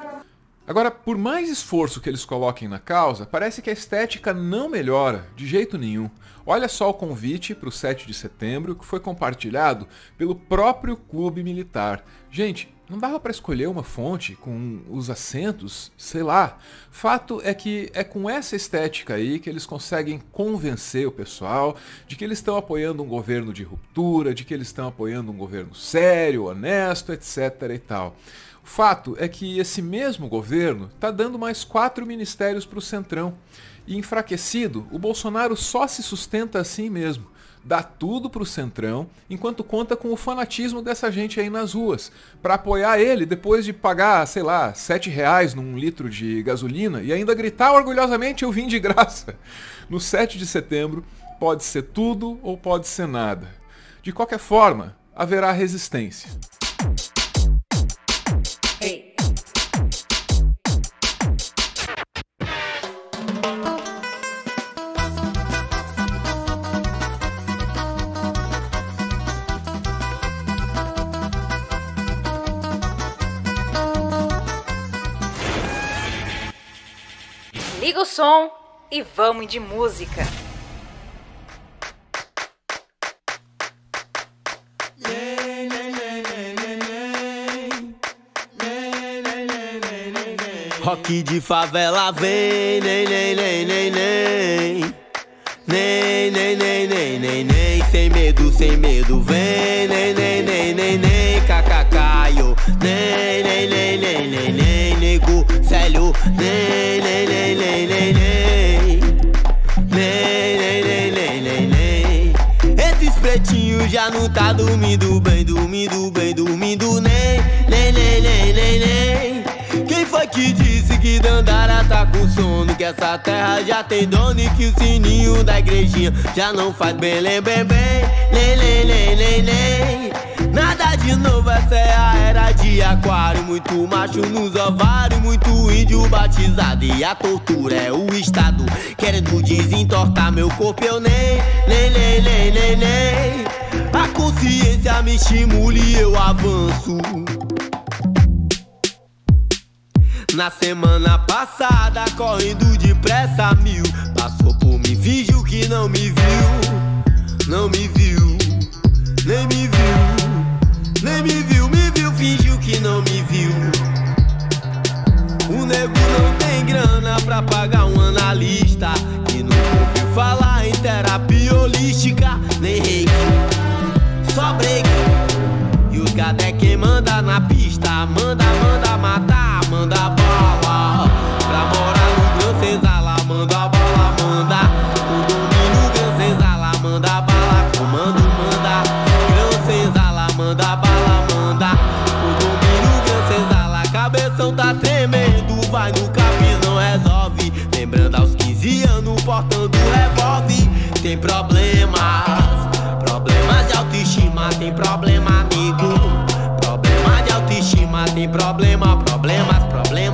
Agora, por mais esforço que eles coloquem na causa, parece que a estética não melhora de jeito nenhum. Olha só o convite para o 7 de setembro que foi compartilhado pelo próprio clube militar. Gente, não dava para escolher uma fonte com os acentos, sei lá. Fato é que é com essa estética aí que eles conseguem convencer o pessoal de que eles estão apoiando um governo de ruptura, de que eles estão apoiando um governo sério, honesto, etc. e tal. O fato é que esse mesmo governo está dando mais quatro ministérios para o Centrão. E enfraquecido, o Bolsonaro só se sustenta assim mesmo. Dá tudo para o Centrão, enquanto conta com o fanatismo dessa gente aí nas ruas. Para apoiar ele depois de pagar, sei lá, sete reais num litro de gasolina e ainda gritar orgulhosamente eu vim de graça. No 7 de setembro, pode ser tudo ou pode ser nada. De qualquer forma, haverá resistência. Liga o som e vamos de música. Rock de favela vem, nem, nem, nem, nem, nem. Nem, nem, nem, nem, nem, nem. Sem medo, sem medo, vem, nem, nem, nem, nem, nem. Nem, nem, nem, nem. Esses pretinhos já não tá dormindo bem, dormindo bem, dormindo nem, nem, nem, nem. Quem foi que disse que Dandara tá com sono? Que essa terra já tem dono e que o sininho da igrejinha já não faz bem, bem, bem, bem, nem, nem, de novo, essa é a era de aquário. Muito macho nos ovários, muito índio batizado. E a tortura é o Estado querendo desentortar meu corpo. Eu nem, nem, nem, nem, nem, nem. A consciência me estimula e eu avanço. Na semana passada, correndo depressa mil Passou por mim, fingiu que não me viu Não me viu, nem me viu grana pra pagar um analista E não ouviu falar em terapia holística Nem reiki, só break. E os gado é quem manda na pista Manda, manda matar, manda Tem problemas. Problemas de autoestima Tem problema, amigo. Problema de autoestima Tem problema, problemas, problema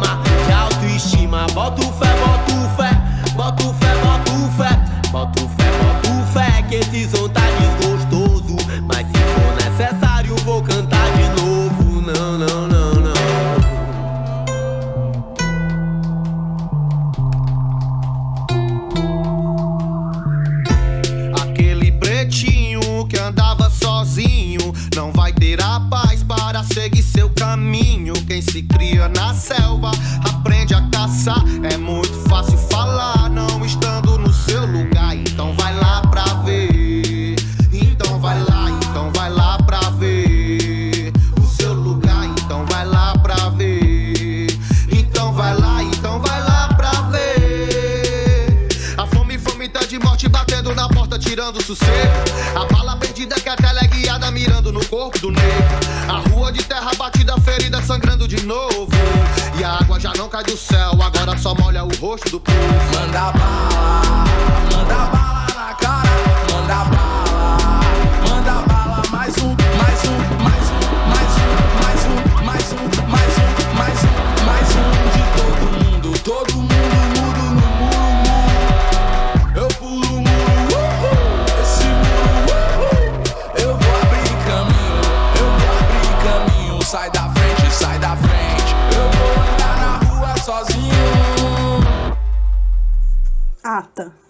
se cria na selva aprende a caçar. É muito fácil falar, não estando no seu lugar. Então vai lá pra ver. Então vai lá, então vai lá pra ver o seu lugar. Então vai lá pra ver. Então vai lá, então vai lá pra ver. A fome, fome tá de morte batendo na porta, tirando o sossego. A bala perdida que a tela é guiada, mirando no corpo do negro. De terra batida, ferida, sangrando de novo. E a água já não cai do céu, agora só molha o rosto do povo. Manda bala, manda bala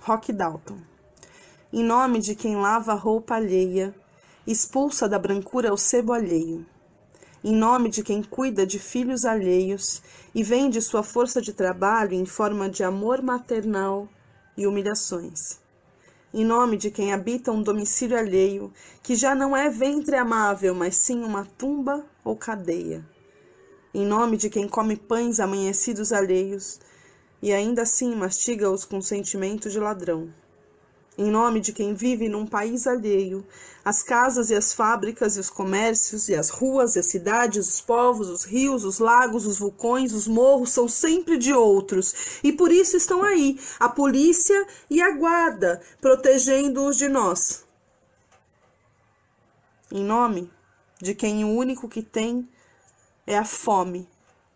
Rock Dalton. Em nome de quem lava a roupa alheia, expulsa da brancura o sebo alheio. Em nome de quem cuida de filhos alheios e vende sua força de trabalho em forma de amor maternal e humilhações. Em nome de quem habita um domicílio alheio, que já não é ventre amável, mas sim uma tumba ou cadeia. Em nome de quem come pães amanhecidos alheios, e ainda assim mastiga-os com sentimento de ladrão. Em nome de quem vive num país alheio, as casas e as fábricas e os comércios e as ruas e as cidades, os povos, os rios, os lagos, os vulcões, os morros são sempre de outros, e por isso estão aí a polícia e a guarda protegendo-os de nós. Em nome de quem o único que tem é a fome,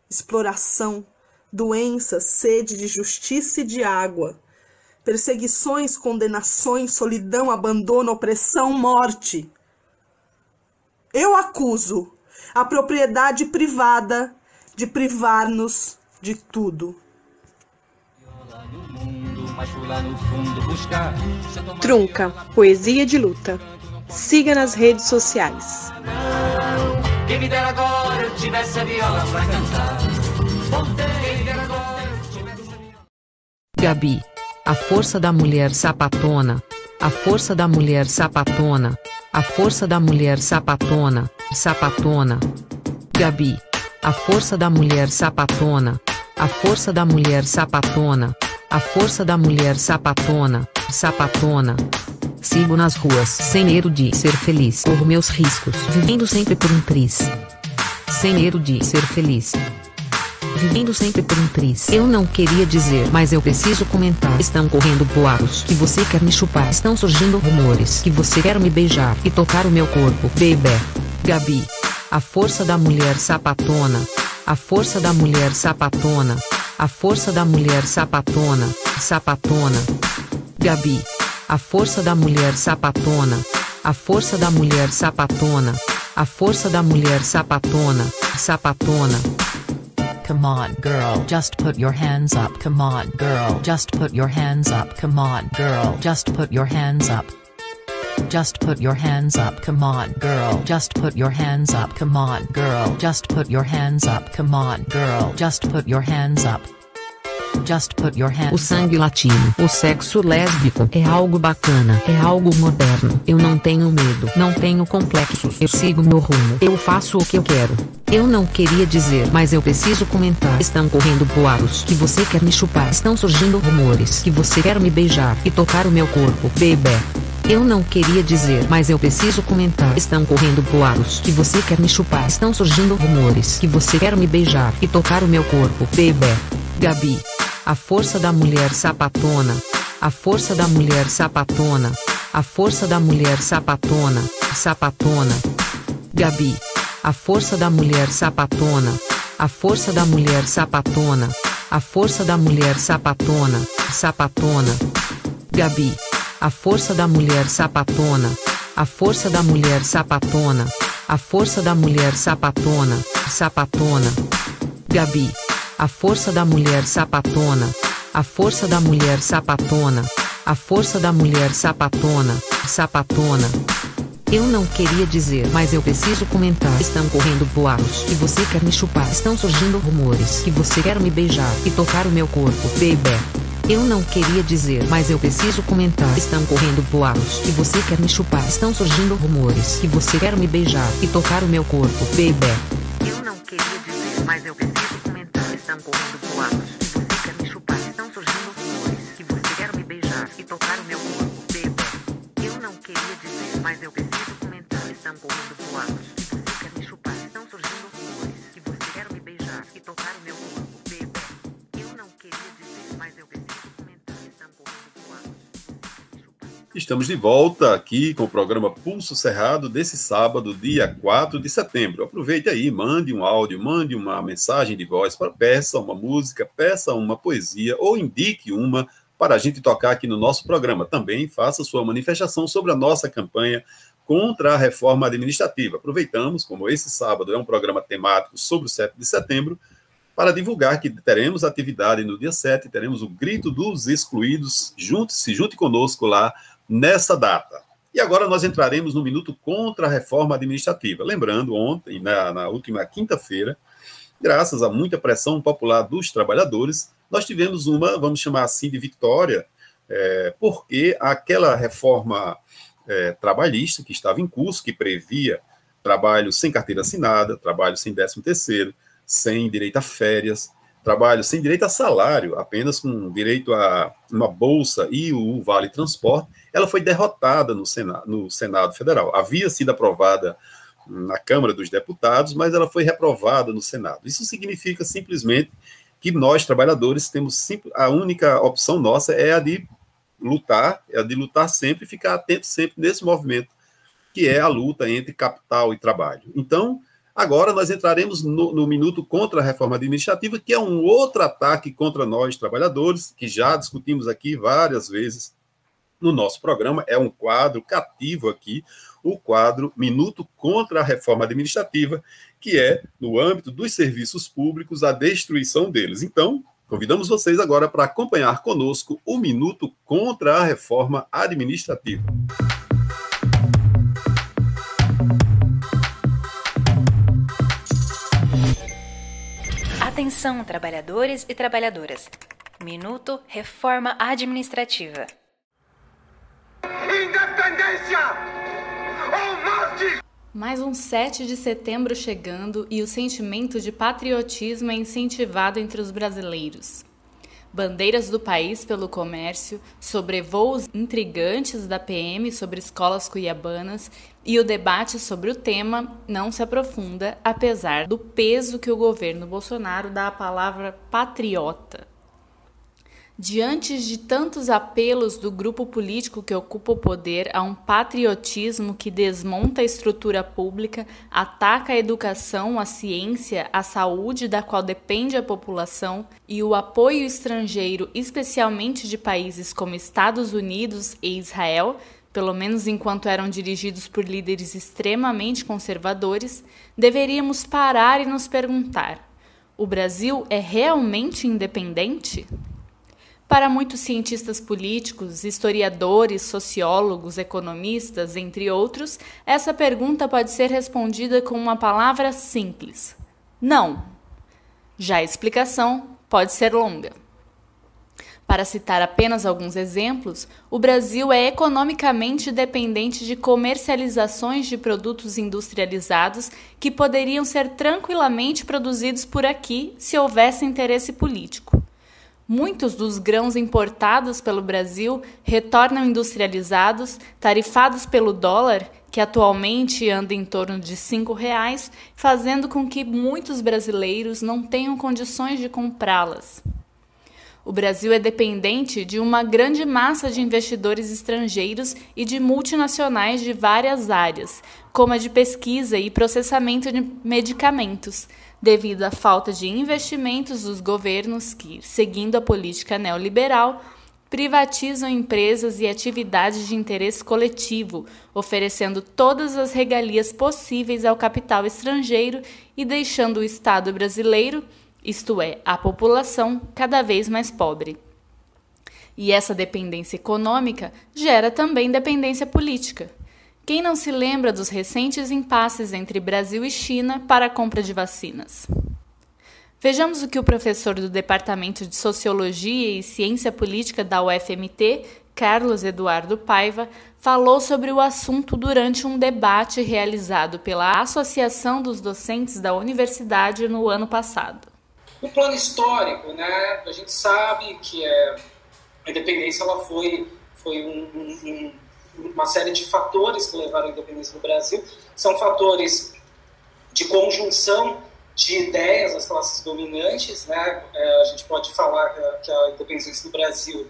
exploração, doença, sede de justiça e de água, perseguições, condenações, solidão, abandono, opressão, morte. Eu acuso a propriedade privada de privar-nos de tudo. Trunca, poesia de luta. Siga nas redes sociais. Quem me dera agora eu tivesse a viola pra cantar. Gabi. A força da mulher sapatona. A força da mulher sapatona. A força da mulher sapatona. Sapatona. Gabi. A força da mulher sapatona. A força da mulher sapatona. A força da mulher sapatona. Sapatona. Sigo nas ruas sem medo de ser feliz. Corro meus riscos, vivendo sempre por um triz. Sem medo de ser feliz. Vivendo sempre por um triz. Eu não queria dizer, mas eu preciso comentar. Estão correndo boatos que você quer me chupar. Estão surgindo rumores que você quer me beijar e tocar o meu corpo. Baby. Gabi. A força da mulher sapatona. A força da mulher sapatona. A força da mulher sapatona. Sapatona. Gabi. A força da mulher sapatona. A força da mulher sapatona. A força da mulher sapatona. Sapatona. Come on, girl, just put your hands up. Come on, girl, just put your hands up. Come on, girl, just put your hands up. Just put your hands up. Come on, girl, just put your hands up. Come on, girl, just put your hands up. Come on, girl, just put your hands up. O sangue latino, o sexo lésbico é algo bacana, é algo moderno. Eu não tenho medo, não tenho complexos. Eu sigo meu rumo, eu faço o que eu quero. Eu não queria dizer, mas eu preciso comentar. Estão correndo boatos que você quer me chupar. Estão surgindo rumores que você quer me beijar e tocar o meu corpo, baby. Eu não queria dizer, mas eu preciso comentar. Estão correndo boatos que você quer me chupar. Estão surgindo rumores que você quer me beijar e tocar o meu corpo, baby. Gabi. A força da mulher sapatona. A força da mulher sapatona. A força da mulher sapatona. Sapatona. Gabi. A força da mulher sapatona. A força da mulher sapatona. A força da mulher sapatona. Sapatona. Gabi. A força da mulher sapatona. A força da mulher sapatona. A força da mulher sapatona. Sapatona. Gabi. A força da mulher sapatona. A força da mulher sapatona. A força da mulher sapatona. Sapatona. Eu não queria dizer, mas eu preciso comentar. Estão correndo boatos que você quer me chupar. Estão surgindo rumores que você quer me beijar e tocar o meu corpo, baby. Eu não queria dizer, mas eu preciso comentar. Estão correndo boatos que você quer me chupar. Estão surgindo rumores que você quer me beijar e tocar o meu corpo, baby. Eu não queria dizer, mas eu preciso mas eu preciso comentar. Estão correndo você quer me chupar. Estão surgindo rumores que você quer me beijar e tocar o meu corpo, baby. Eu não queria dizer, mas eu preciso comentar. Estão correndo. Estamos de volta aqui com o programa Pulso Cerrado desse sábado, dia 4 de setembro. Aproveite aí, mande um áudio, mande uma mensagem de voz, peça uma música, peça uma poesia ou indique uma para a gente tocar aqui no nosso programa. Também faça sua manifestação sobre a nossa campanha contra a reforma administrativa. Aproveitamos, como esse sábado é um programa temático sobre o 7 de setembro, para divulgar que teremos atividade no dia 7, teremos o Grito dos Excluídos. Junte, se junte conosco lá nessa data. E agora nós entraremos no minuto contra a reforma administrativa. Lembrando, ontem, na, na última quinta-feira, graças a muita pressão popular dos trabalhadores, nós tivemos uma, vamos chamar assim, de vitória, é, porque aquela reforma é, trabalhista que estava em curso, que previa trabalho sem carteira assinada, trabalho sem décimo terceiro, sem direito a férias, trabalho sem direito a salário, apenas com direito a uma bolsa e o vale transporte, ela foi derrotada no Senado, no Senado Federal. Havia sido aprovada na Câmara dos Deputados, mas ela foi reprovada no Senado. Isso significa simplesmente que nós, trabalhadores, temos a única opção nossa é a de lutar, é a de lutar sempre e ficar atento sempre nesse movimento, que é a luta entre capital e trabalho. Então, agora nós entraremos no, no minuto contra a reforma administrativa, que é um outro ataque contra nós, trabalhadores, que já discutimos aqui várias vezes no nosso programa, é um quadro cativo aqui, o quadro Minuto contra a Reforma Administrativa, que é, no âmbito dos serviços públicos, a destruição deles. Então, Convidamos vocês agora para acompanhar conosco o Minuto contra a Reforma Administrativa. Atenção, trabalhadores e trabalhadoras. Minuto Reforma Administrativa. Independência! Mais um 7 de setembro chegando e o sentimento de patriotismo é incentivado entre os brasileiros. Bandeiras do país pelo comércio, sobrevoos intrigantes da PM sobre escolas cuiabanas e o debate sobre o tema não se aprofunda, apesar do peso que o governo Bolsonaro dá à palavra patriota. Diante de tantos apelos do grupo político que ocupa o poder a um patriotismo que desmonta a estrutura pública, ataca a educação, a ciência, a saúde da qual depende a população e o apoio estrangeiro, especialmente de países como Estados Unidos e Israel, pelo menos enquanto eram dirigidos por líderes extremamente conservadores, deveríamos parar e nos perguntar: o Brasil é realmente independente? Para muitos cientistas políticos, historiadores, sociólogos, economistas, entre outros, essa pergunta pode ser respondida com uma palavra simples: não. Já a explicação pode ser longa. Para citar apenas alguns exemplos, o Brasil é economicamente dependente de comercializações de produtos industrializados que poderiam ser tranquilamente produzidos por aqui se houvesse interesse político. Muitos dos grãos importados pelo Brasil retornam industrializados, tarifados pelo dólar, que atualmente anda em torno de R$ reais, fazendo com que muitos brasileiros não tenham condições de comprá-las. O Brasil é dependente de uma grande massa de investidores estrangeiros e de multinacionais de várias áreas, como a de pesquisa e processamento de medicamentos, devido à falta de investimentos dos governos que, seguindo a política neoliberal, privatizam empresas e atividades de interesse coletivo, oferecendo todas as regalias possíveis ao capital estrangeiro e deixando o Estado brasileiro, isto é, a população, cada vez mais pobre. E essa dependência econômica gera também dependência política. Quem não se lembra dos recentes impasses entre Brasil e China para a compra de vacinas? Vejamos o que o professor do Departamento de Sociologia e Ciência Política da UFMT, Carlos Eduardo Paiva, falou sobre o assunto durante um debate realizado pela Associação dos Docentes da Universidade no ano passado. O plano histórico, né? A gente sabe que é, a independência ela foi, foi um, um, uma série de fatores que levaram à independência do Brasil. São fatores de conjunção de ideias das classes dominantes. Né? É, a gente pode falar que a independência do Brasil,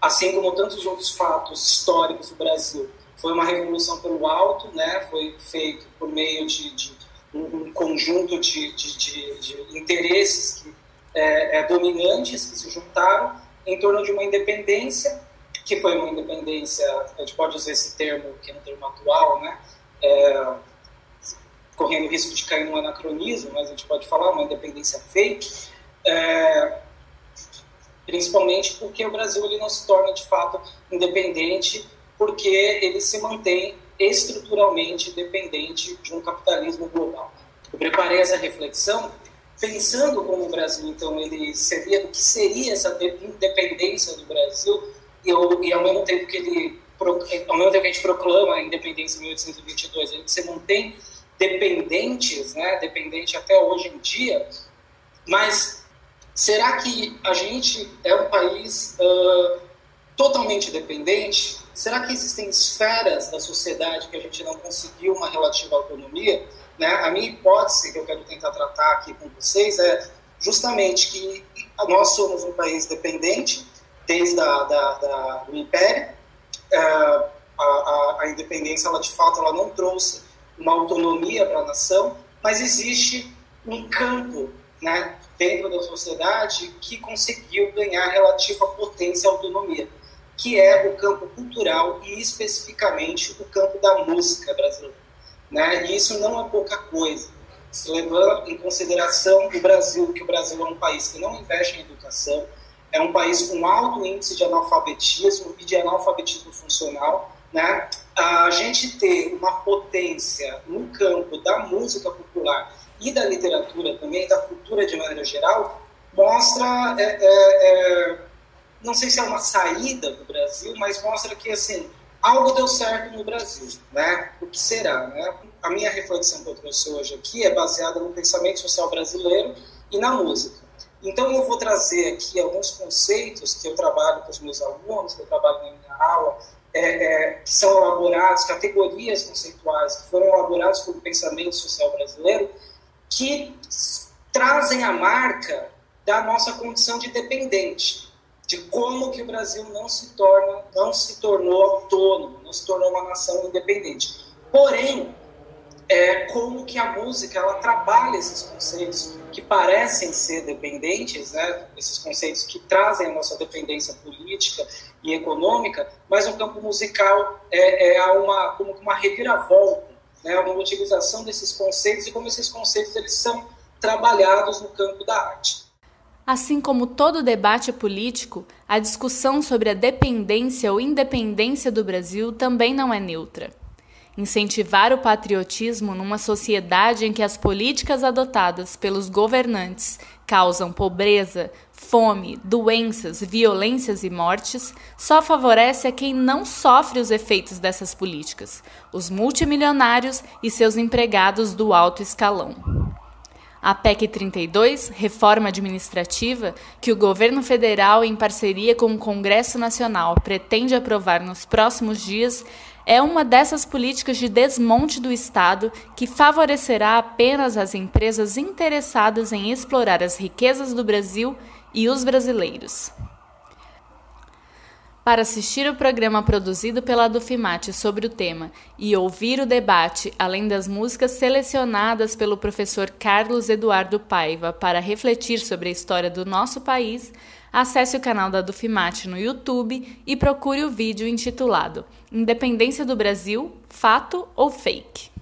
assim como tantos outros fatos históricos do Brasil, foi uma revolução pelo alto, né? foi feito por meio de, de um conjunto de, de, de, de interesses que, é, é, dominantes que se juntaram em torno de uma independência que foi uma independência, a gente pode usar esse termo, que é um termo atual, né? É, correndo o risco de cair num anacronismo, mas a gente pode falar uma independência fake, é, principalmente porque o Brasil ele não se torna de fato independente, porque ele se mantém estruturalmente dependente de um capitalismo global. Eu preparei essa reflexão pensando como o Brasil então ele seria, o que seria essa independência do Brasil e, e ao mesmo tempo que ele ao mesmo tempo que a gente proclama a independência em 1822, a gente se mantém dependentes, né, dependente até hoje em dia, mas será que a gente é um país uh, totalmente dependente? Será que existem esferas da sociedade que a gente não conseguiu uma relativa autonomia? Né? A minha hipótese que eu quero tentar tratar aqui com vocês é justamente que nós somos um país dependente, desde a, da, da, do Império. É, a, a, a, independência, ela de fato, ela não trouxe uma autonomia para a nação, mas existe um campo né, dentro da sociedade que conseguiu ganhar relativa potência e autonomia, que é o campo cultural e especificamente o campo da música brasileira. Né? E isso não é pouca coisa. se levando em consideração o Brasil, que o Brasil é um país que não investe em educação, é um país com alto índice de analfabetismo e de analfabetismo funcional, né? A gente ter uma potência no campo da música popular e da literatura também, da cultura de maneira geral, mostra, é, é, é, não sei se é uma saída do Brasil, mas mostra que assim algo deu certo no Brasil, né? O que será, né? A minha reflexão que eu trouxe hoje aqui é baseada no pensamento social brasileiro e na música. Então eu vou trazer aqui alguns conceitos que eu trabalho com os meus alunos, que eu trabalho na minha aula, é, é, que são elaborados, categorias conceituais que foram elaboradas pelo pensamento social brasileiro, que trazem a marca da nossa condição de dependente, de como que o Brasil não se torna, não se tornou autônomo, não se tornou uma nação independente. Porém, é, como que a música ela trabalha esses conceitos que parecem ser dependentes, né, esses conceitos que trazem a nossa dependência política e econômica, mas no campo musical é, é uma como uma reviravolta, né, uma utilização desses conceitos e como esses conceitos eles são trabalhados no campo da arte. Assim como todo debate político, a discussão sobre a dependência ou independência do Brasil também não é neutra. Incentivar o patriotismo numa sociedade em que as políticas adotadas pelos governantes causam pobreza, fome, doenças, violências e mortes só favorece a quem não sofre os efeitos dessas políticas, os multimilionários e seus empregados do alto escalão. A PEC 32, reforma administrativa, que o governo federal, em parceria com o Congresso Nacional, pretende aprovar nos próximos dias, é uma dessas políticas de desmonte do Estado que favorecerá apenas as empresas interessadas em explorar as riquezas do Brasil e os brasileiros. Para assistir o programa produzido pela Dufimate sobre o tema e ouvir o debate, além das músicas selecionadas pelo professor Carlos Eduardo Paiva para refletir sobre a história do nosso país, acesse o canal da Dufimate no YouTube e procure o vídeo intitulado Independência do Brasil, Fato ou Fake?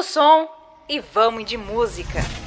O som e vamos de música.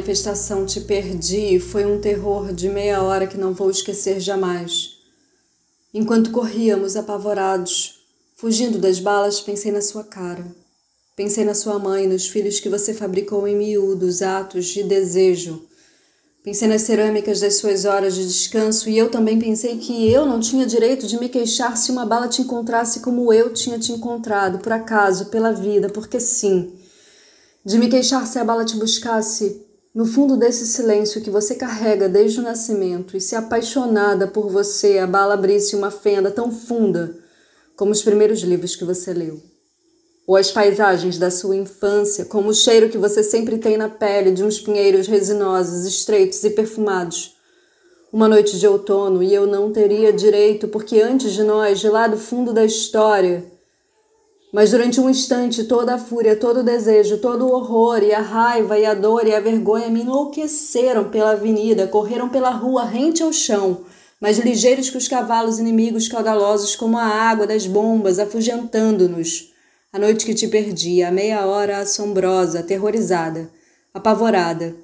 Manifestação Te Perdi foi um terror de meia hora que não vou esquecer jamais. Enquanto corríamos apavorados, fugindo das balas, pensei na sua cara. Pensei na sua mãe, nos filhos que você fabricou em miúdos atos de desejo. Pensei nas cerâmicas das suas horas de descanso e eu também pensei que eu não tinha direito de me queixar se uma bala te encontrasse como eu tinha te encontrado, por acaso, pela vida, porque sim. De me queixar se a bala te buscasse no fundo desse silêncio que você carrega desde o nascimento e se apaixonada por você a bala abrisse uma fenda tão funda como os primeiros livros que você leu ou as paisagens da sua infância, como o cheiro que você sempre tem na pele de uns pinheiros resinosos, estreitos e perfumados. Uma noite de outono e eu não teria direito, porque antes de nós, de lá do fundo da história. Mas durante um instante, toda a fúria, todo o desejo, todo o horror e a raiva e a dor e a vergonha me enlouqueceram pela avenida, correram pela rua rente ao chão, mais ligeiros que os cavalos inimigos caudalosos como a água das bombas, afugentando-nos. A noite que te perdi, a meia hora assombrosa, aterrorizada, apavorada,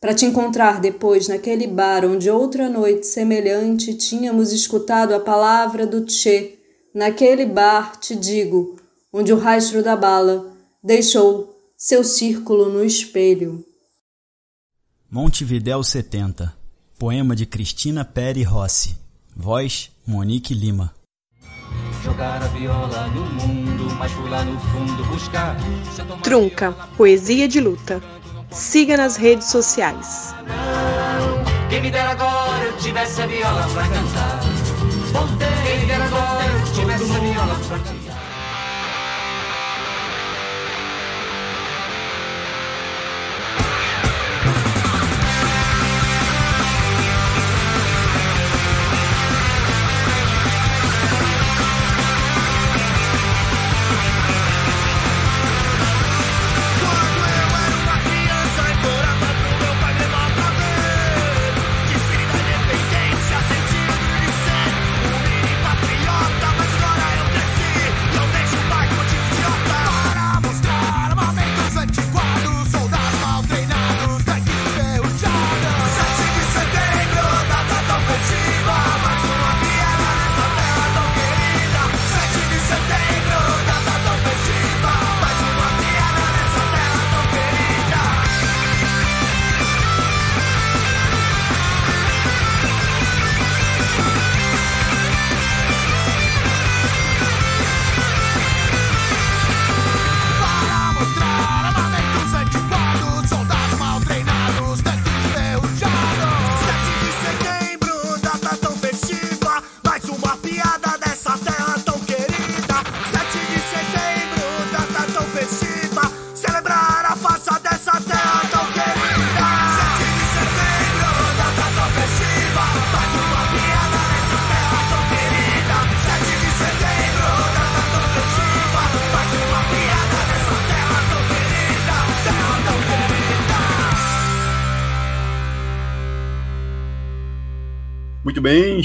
para te encontrar depois naquele bar onde outra noite semelhante tínhamos escutado a palavra do Tchê, naquele bar, te digo, onde o rastro da bala deixou seu círculo no espelho. Montevidéu 70, poema de Cristina Peri Rossi, voz Monique Lima. Jogar a viola no mundo, mas lá no fundo buscar. Trunca, poesia de luta. Siga nas redes sociais. Quem me dera agora eu tivesse a viola pra cantar. Quem me dera agora eu tivesse a viola pra cantar.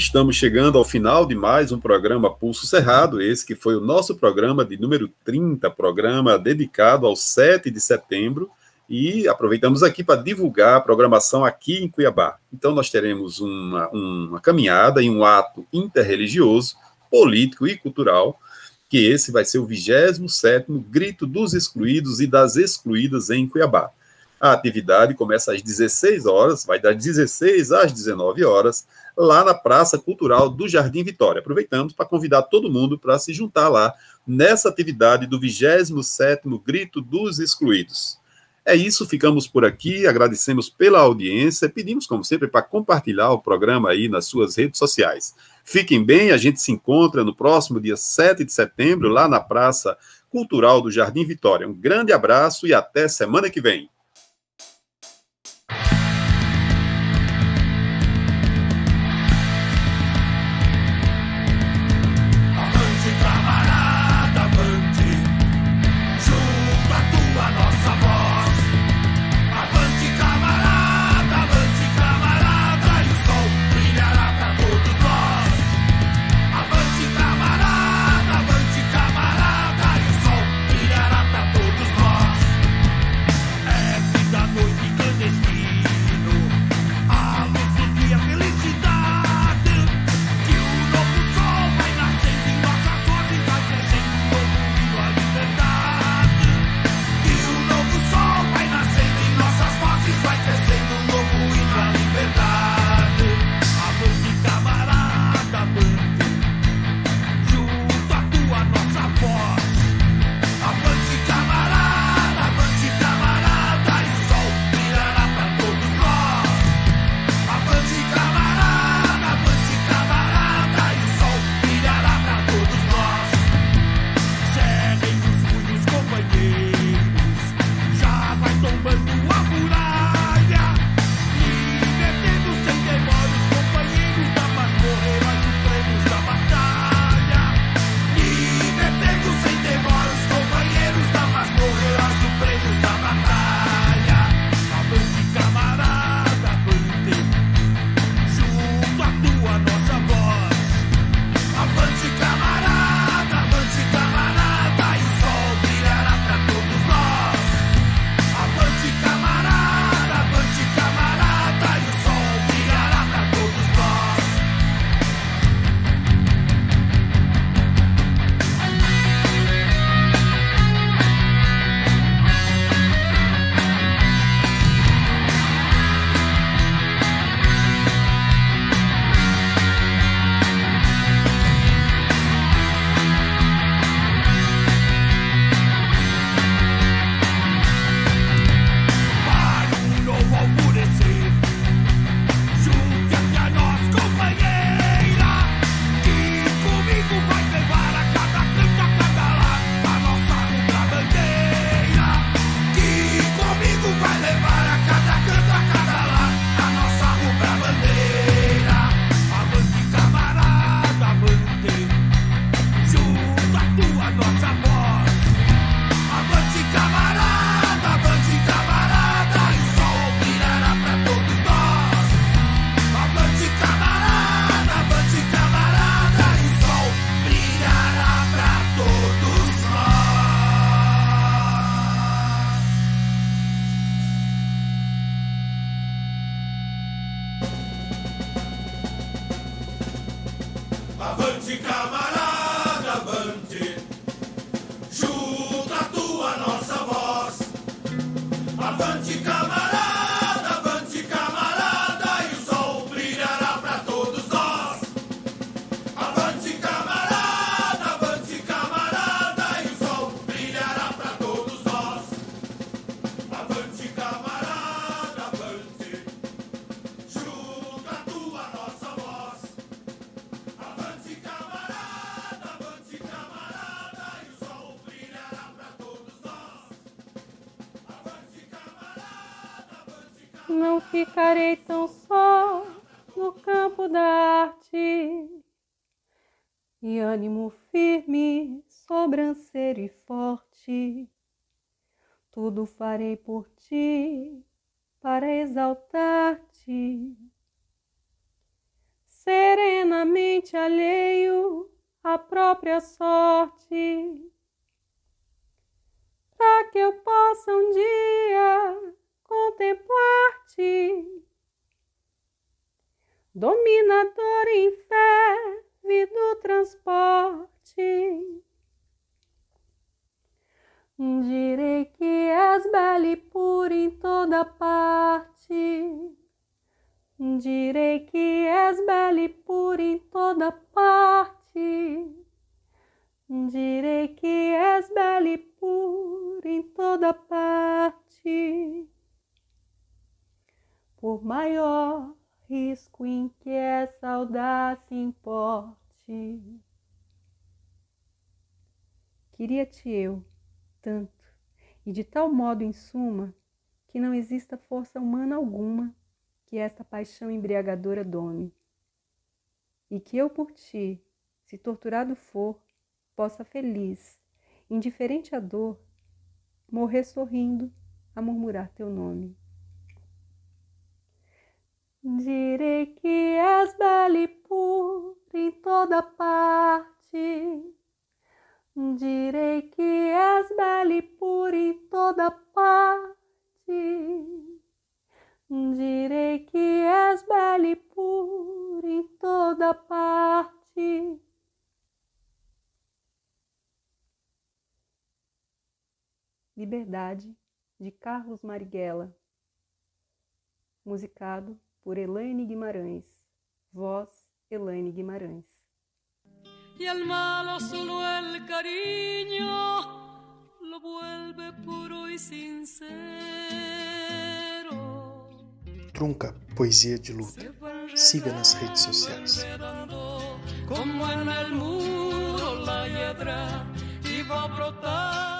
Estamos chegando ao final de mais um programa Pulso Cerrado, esse que foi o nosso programa de número 30, programa dedicado ao 7 de setembro, e aproveitamos aqui para divulgar a programação aqui em Cuiabá. Então, nós teremos uma, uma caminhada e um ato interreligioso, político e cultural, que esse vai ser o 27º Grito dos Excluídos e das Excluídas em Cuiabá. A atividade começa às 16 horas, vai das 16 às 19 horas, lá na Praça Cultural do Jardim Vitória. Aproveitamos para convidar todo mundo para se juntar lá nessa atividade do 27º Grito dos Excluídos. É isso, ficamos por aqui, agradecemos pela audiência, pedimos, como sempre, para compartilhar o programa aí nas suas redes sociais. Fiquem bem, a gente se encontra no próximo dia 7 de setembro, lá na Praça Cultural do Jardim Vitória. Um grande abraço e até semana que vem. Tudo farei por ti para exaltar-te. Serenamente alheio à própria sorte, para que eu possa um dia contemplar-te, dominador em fé, do transporte. Direi que és bela e pura em toda parte. Direi que és bela e pura em toda parte. Direi que és bela e pura em toda parte. Por maior risco em que essa audácia importe. Queria-te eu tanto, e de tal modo, em suma, que não exista força humana alguma que esta paixão embriagadora dome. E que eu por ti, se torturado for, possa feliz, indiferente à dor, morrer sorrindo a murmurar teu nome. Direi que és bela e pura em toda parte. Direi que és bela e pura em toda parte. Direi que és bela e pura em toda parte. Liberdade, de Carlos Marighella. Musicado por Elaine Guimarães. Voz Elaine Guimarães. Y el malo solo el cariño lo vuelve puro y sincero. Trunca Poesia de Luta. Siga nas redes sociais. Como en el muro la hiedra iba brotando.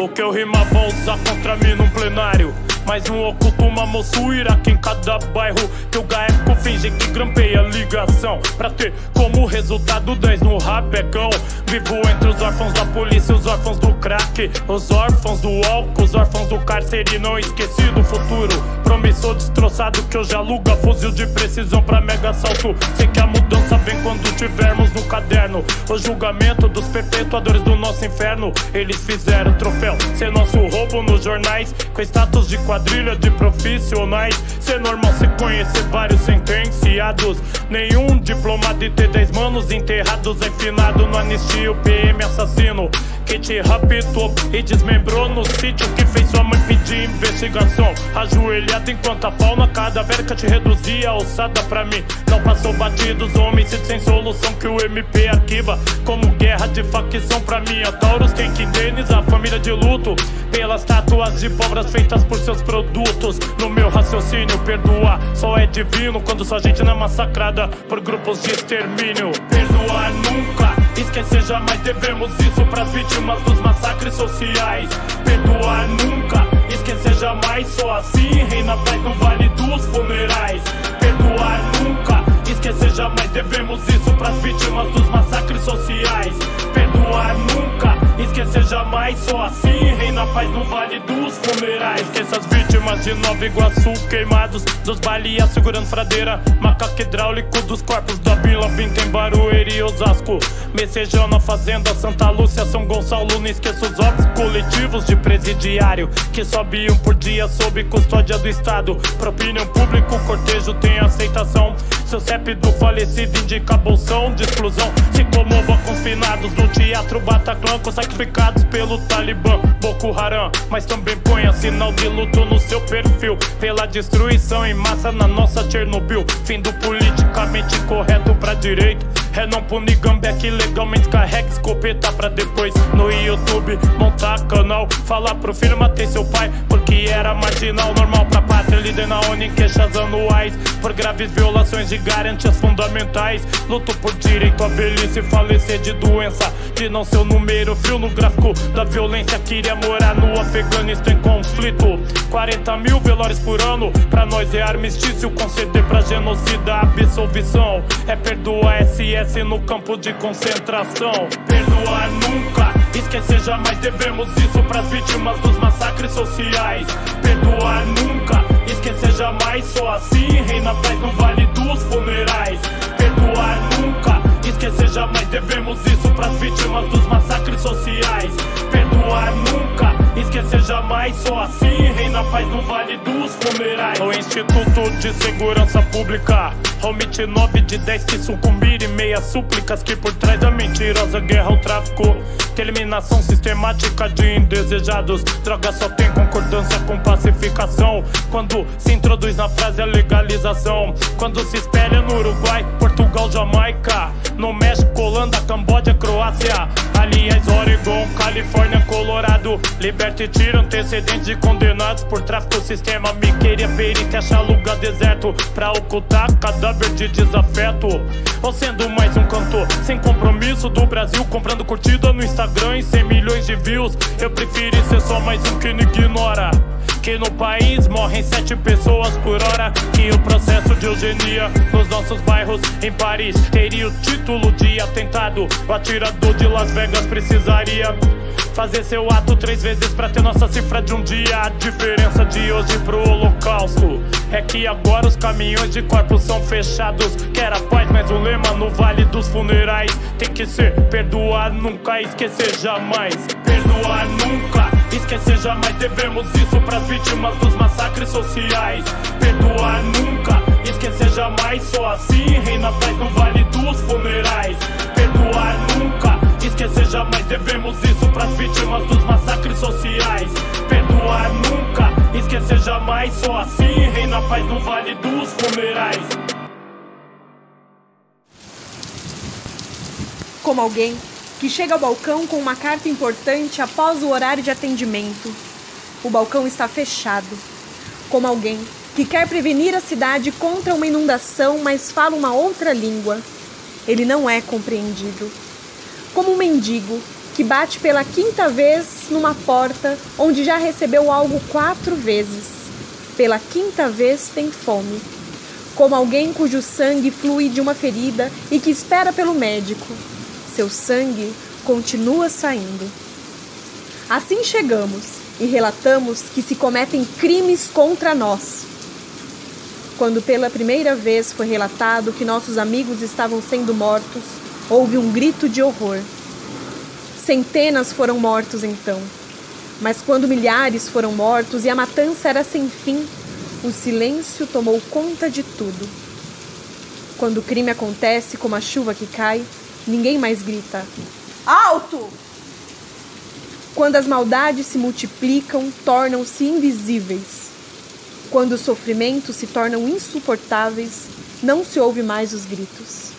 O que eu rima vou usar contra mim num plenário. Mais um oculto, uma moçoeira aqui em cada bairro. Que o gaeco finge que grampeia ligação. Pra ter como resultado 10 no rapecão. Vivo entre os órfãos da polícia, os órfãos do crack. Os órfãos do álcool, os órfãos do cárcere. Não esqueci do futuro. Promissor destroçado que hoje aluga fuzil de precisão pra mega assalto. Sei que a mudança vem quando tivermos no caderno. O julgamento dos perpetuadores do nosso inferno. Eles fizeram troféu, ser nosso roubo nos jornais. Com status de quadrilha de profissionais. Ser normal se conhecer vários sentenciados. Nenhum diplomado e ter 10 manos enterrados. Enfinado no anistia, o PM assassino. Que te raptou e desmembrou no sítio que fez sua mãe pedir investigação. Ajoelhado enquanto a fauna cadavérica te reduzia ossada pra mim. Não passou batidos, homicídio sem solução que o MP arquiva. Como guerra de facção pra mim. A Taurus tem que indenizar a família de luto. Pelas tatuas de pobres feitas por seus produtos. No meu raciocínio, perdoar só é divino quando sua gente não é massacrada por grupos de extermínio. Perdoar nunca. Esquecer jamais devemos isso pras vítimas dos massacres sociais. Perdoar nunca, esquecer jamais. Só assim reina paz no vale dos funerais. Perdoar nunca, esquecer jamais devemos isso pras vítimas dos massacres sociais. Perdoar nunca, esquecer jamais. Só assim reina paz no vale dos funerais. Esqueça as vítimas de Nova Iguaçu queimados, dos Bahia segurando fradeira, macaco hidráulico dos corpos da Vila Vinta em Barueri e Osasco. Messejão na Fazenda Santa Lúcia, São Gonçalo. Não esqueça os óbitos coletivos de presidiário que sobe um por dia sob custódia do Estado. Propinião público, cortejo tem aceitação. Seu CEP do falecido indica bolsão de exclusão. Se comova com os finados do teatro Bataclan, com sacrificados pelo Talibã, Boko Haram. Mas também ponha sinal de luto no seu perfil. Pela destruição em massa na nossa Chernobyl. Fim do politicamente correto pra direita. é não punir legalmente carrega escopeta pra depois no YouTube montar canal. Falar pro filho matei seu pai porque era marginal. Normal pra pátria, líder na ONU em queixas anuais por graves violações de garantias fundamentais. Luto por direito à velhice e falecer de doença. De não ser o número frio no gráfico da violência. Queria morar no Afeganistão em conflito. 40 mil velórios por ano. Pra nós é armistício. Conceder pra genocida absolvição. É perdoar SS no campo de concentração. Perdoar nunca. Esquecer jamais devemos isso pras vítimas dos massacres sociais. Perdoar nunca. Esquecer jamais. Só assim reina paz no vale dos funerais. Perdoar nunca. Esquecer jamais devemos isso pras vítimas dos massacres sociais. Perdoar nunca. Esquecer jamais, só assim reina paz no Vale dos Funerais. O Instituto de Segurança Pública omite 9 de 10 que sucumbir e meia súplicas que por trás da mentirosa guerra ao tráfico. Que eliminação sistemática de indesejados. Droga só tem concordância com pacificação. Quando se introduz na frase a legalização. Quando se espelha no Uruguai, Portugal, Jamaica. No México, Holanda, Camboja, Croácia. Aliás, Oregon, Califórnia, Colorado. Liberta e tira antecedentes de condenados por tráfico. Sistema me queria perícia, achar lugar deserto. Pra ocultar cadáver de desafeto. Ou sendo mais um cantor sem compromisso do Brasil. Comprando curtida no Instagram e 100 milhões de views. Eu preferi ser só mais um que não ignora. Que no país morrem sete pessoas por hora. Que o processo de eugenia nos nossos bairros em Paris teria o título de atentado. O atirador de Las Vegas precisaria fazer seu ato três vezes pra ter nossa cifra de um dia. A diferença de hoje pro holocausto é que agora os caminhões de corpos são fechados. Que era paz, mas o lema no vale dos funerais tem que ser perdoar nunca, esquecer jamais. Perdoar nunca. Esquecer jamais devemos isso pras vítimas dos massacres sociais. Perdoar nunca, esquecer jamais, só assim reina paz no vale dos funerais. Perdoar nunca, esquecer jamais devemos isso pras vítimas dos massacres sociais. Perdoar nunca, esquecer jamais, só assim reina paz no vale dos funerais. Como alguém que chega ao balcão com uma carta importante após o horário de atendimento. O balcão está fechado. Como alguém que quer prevenir a cidade contra uma inundação, mas fala uma outra língua. Ele não é compreendido. Como um mendigo que bate pela quinta vez numa porta onde já recebeu algo quatro vezes. Pela quinta vez tem fome. Como alguém cujo sangue flui de uma ferida e que espera pelo médico seu sangue continua saindo. Assim chegamos e relatamos que se cometem crimes contra nós. Quando pela primeira vez foi relatado que nossos amigos estavam sendo mortos, houve um grito de horror. Centenas foram mortos então. Mas quando milhares foram mortos e a matança era sem fim, o silêncio tomou conta de tudo. Quando o crime acontece como a chuva que cai, Ninguém mais grita. Alto! Quando as maldades se multiplicam, tornam-se invisíveis. Quando os sofrimentos se tornam insuportáveis, não se ouve mais os gritos.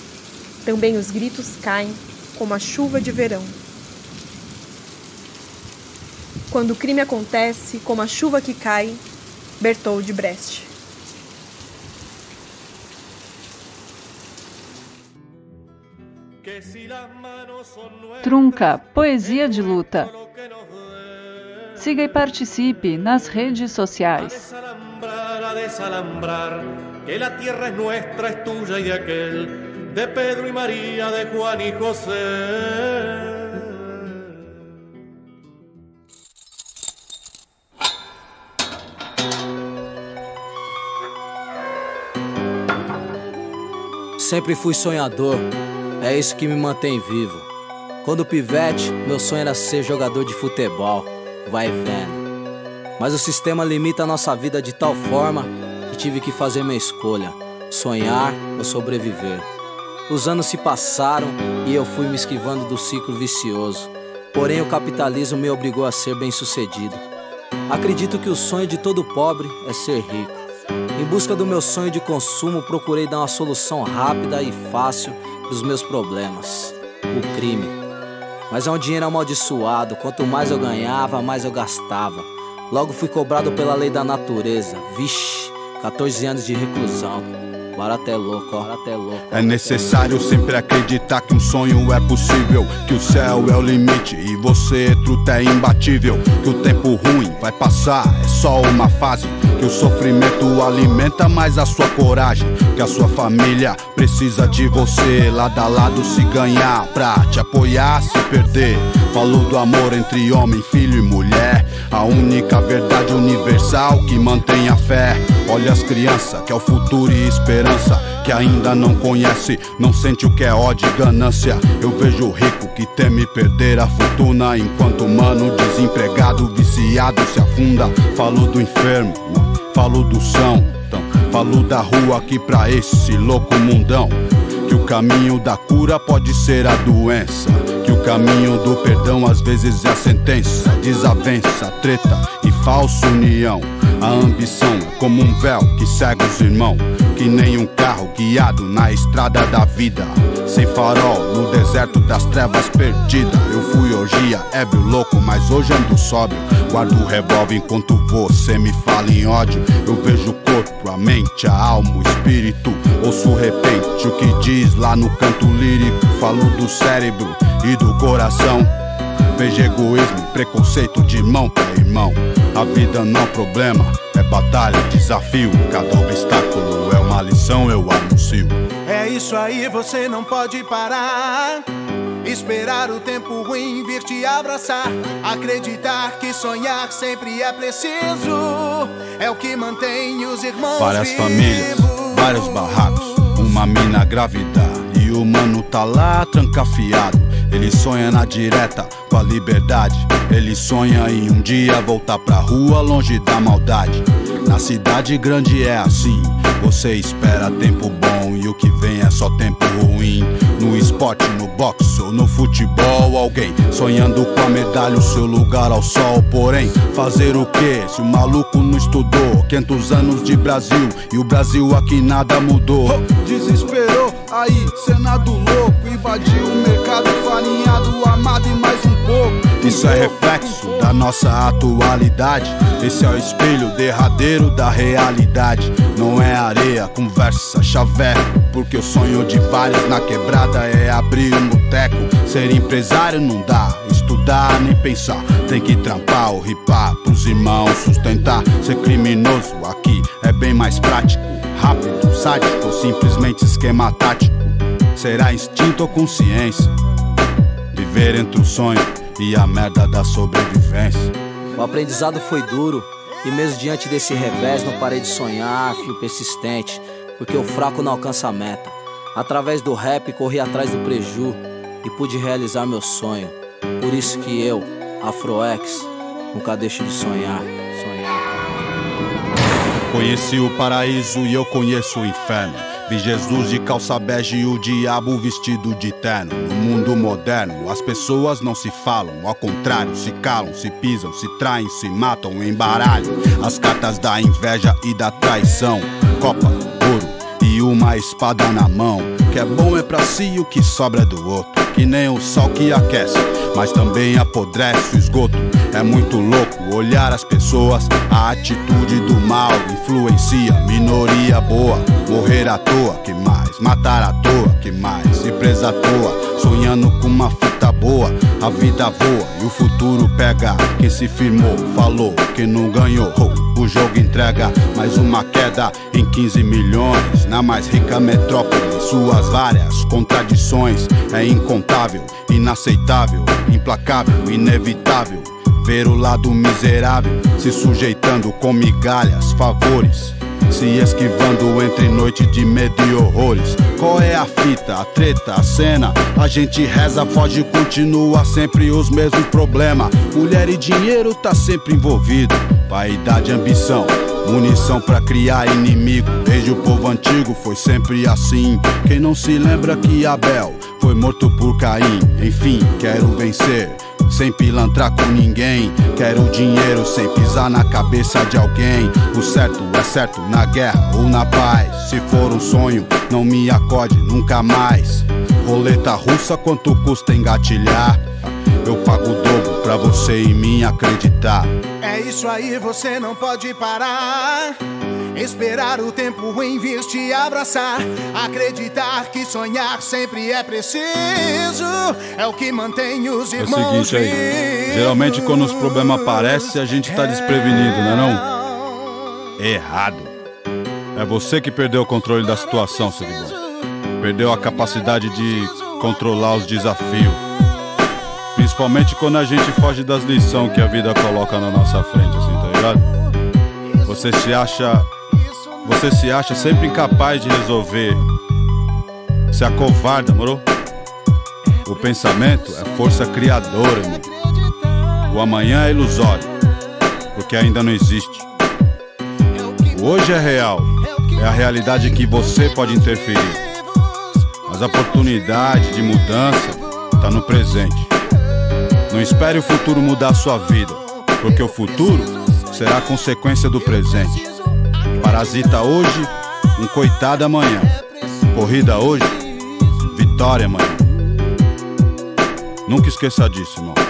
Também os gritos caem como a chuva de verão. Quando o crime acontece, como a chuva que cai, Bertold Brecht. Trunca, poesia de luta. Siga e participe nas redes sociais. a desalambrar, que la tierra es nuestra, es tuya y de aquel, de Pedro y María, de Juan y José. Sempre fui sonhador, é isso que me mantém vivo. Quando pivete, meu sonho era ser jogador de futebol, vai vendo. Mas o sistema limita a nossa vida de tal forma que tive que fazer minha escolha: sonhar ou sobreviver. Os anos se passaram e eu fui me esquivando do ciclo vicioso. Porém, o capitalismo me obrigou a ser bem-sucedido. Acredito que o sonho de todo pobre é ser rico. Em busca do meu sonho de consumo, procurei dar uma solução rápida e fácil dos meus problemas: o crime. Mas é um dinheiro amaldiçoado, quanto mais eu ganhava, mais eu gastava. Logo fui cobrado pela lei da natureza. Vixe, 14 anos de reclusão. Barato é louco. Barato é louco. É necessário sempre acreditar que um sonho é possível, que o céu é o limite e você, truta, é imbatível. Que o tempo ruim vai passar, é só uma fase. Que o sofrimento alimenta mais a sua coragem. Que a sua família precisa de você, lado a lado se ganhar, pra te apoiar, se perder. Falou do amor entre homem, filho e mulher. A única verdade universal que mantém a fé. Olha as crianças, que é o futuro e esperança. Que ainda não conhece, não sente o que é ódio e ganância. Eu vejo o rico que teme perder a fortuna. Enquanto o mano desempregado, viciado se afunda. Falo do enfermo, falo do são. Então, falo da rua aqui pra esse louco mundão. Que o caminho da cura pode ser a doença. Que o caminho do perdão às vezes é a sentença. Desavença, treta e falsa união. A ambição é como um véu que cega os irmãos. Que nem um carro guiado na estrada da vida. Sem farol, no deserto das trevas perdida. Eu fui orgia, ébrio louco, mas hoje ando sóbrio. Guardo o revólver enquanto você me fala em ódio. Eu vejo o corpo, a mente, a alma, o espírito. Ouço repente o que diz lá no canto lírico. Falo do cérebro e do coração. Vejo egoísmo preconceito de irmão pra irmão. A vida não é problema, é batalha, desafio. Cada obstáculo é uma lição, eu anuncio. É isso aí, você não pode parar. Esperar o tempo ruim vir te abraçar. Acreditar que sonhar sempre é preciso. É o que mantém os irmãos Várias vivos. famílias, vários barracos, uma mina grávida e o mano tá lá trancafiado. Ele sonha na direta com a liberdade. Ele sonha em um dia voltar pra rua longe da maldade. Na cidade grande é assim. Você espera tempo bom e o que vem é só tempo ruim. No esporte, no boxe ou no futebol, alguém sonhando com a medalha, o seu lugar ao sol. Porém, fazer o que se o maluco não estudou? 500 anos de Brasil e o Brasil aqui nada mudou. Desesperou, aí, Senado louco. Invadiu o mercado farinhado, amado e mais um pouco. Isso é reflexo da nossa atualidade. Esse é o espelho derradeiro da realidade. Não é areia, conversa, chaveco. Porque o sonho de vários na quebrada é abrir um boteco. Ser empresário não dá, estudar nem pensar. Tem que trampar ou ripar pros irmãos sustentar. Ser criminoso aqui é bem mais prático. Rápido, sádico ou simplesmente esquema tático. Será instinto ou consciência? Viver entre o sonho e a merda da sobrevivência. O aprendizado foi duro e mesmo diante desse revés não parei de sonhar, fio persistente, porque o fraco não alcança a meta. Através do rap corri atrás do preju e pude realizar meu sonho. Por isso que eu, Afroex, nunca deixo de sonhar, sonhar. Conheci o paraíso e eu conheço o inferno. Vi Jesus de calça bege e o diabo vestido de terno. No mundo moderno, as pessoas não se falam, ao contrário, se calam, se pisam, se traem, se matam, embaralham. As cartas da inveja e da traição. Copa, ouro e uma espada na mão. O que é bom é pra si e o que sobra é do outro. Que nem o sol que aquece, mas também apodrece o esgoto. É muito louco olhar as pessoas, a atitude do mal influencia. Minoria boa, morrer à toa, que mais? Matar à toa, que mais? Ir presa à toa, sonhando com uma fita boa. A vida voa e o futuro pega. Quem se firmou, falou, quem não ganhou. O jogo entrega mais uma queda em 15 milhões. Na mais rica metrópole, suas várias contradições. É incontável, inaceitável, implacável, inevitável. Ver o lado miserável se sujeitando com migalhas, favores. Se esquivando entre noite de medo e horrores. Qual é a fita, a treta, a cena? A gente reza, foge, continua sempre os mesmos problemas. Mulher e dinheiro tá sempre envolvido. Vaidade, ambição, munição pra criar inimigo. Desde o povo antigo foi sempre assim. Quem não se lembra que Abel foi morto por Caim? Enfim, quero vencer sem pilantrar com ninguém. Quero dinheiro sem pisar na cabeça de alguém. O certo é certo na guerra ou na paz. Se for um sonho, não me acode nunca mais. roleta russa, quanto custa engatilhar? Eu pago o dobro pra você em mim acreditar. É isso aí, você não pode parar. Esperar o tempo em vir te abraçar. Acreditar que sonhar sempre é preciso. É o que mantém os É o irmãos seguinte aí, geralmente quando os problemas aparecem, a gente tá desprevenido, não é não? Errado. É você que perdeu o controle da situação, seguidor. Perdeu a capacidade de controlar os desafios. Principalmente quando a gente foge das lições que a vida coloca na nossa frente, assim, tá ligado? Você se acha. Você se acha sempre incapaz de resolver. Se acovarda, moro? O pensamento é força criadora, irmão. O amanhã é ilusório, porque ainda não existe. O hoje é real, é a realidade que você pode interferir. Mas a oportunidade de mudança está no presente. Não espere o futuro mudar sua vida, porque o futuro será a consequência do presente. Parasita hoje, um coitado amanhã. Corrida hoje, vitória amanhã. Nunca esqueça disso, irmão.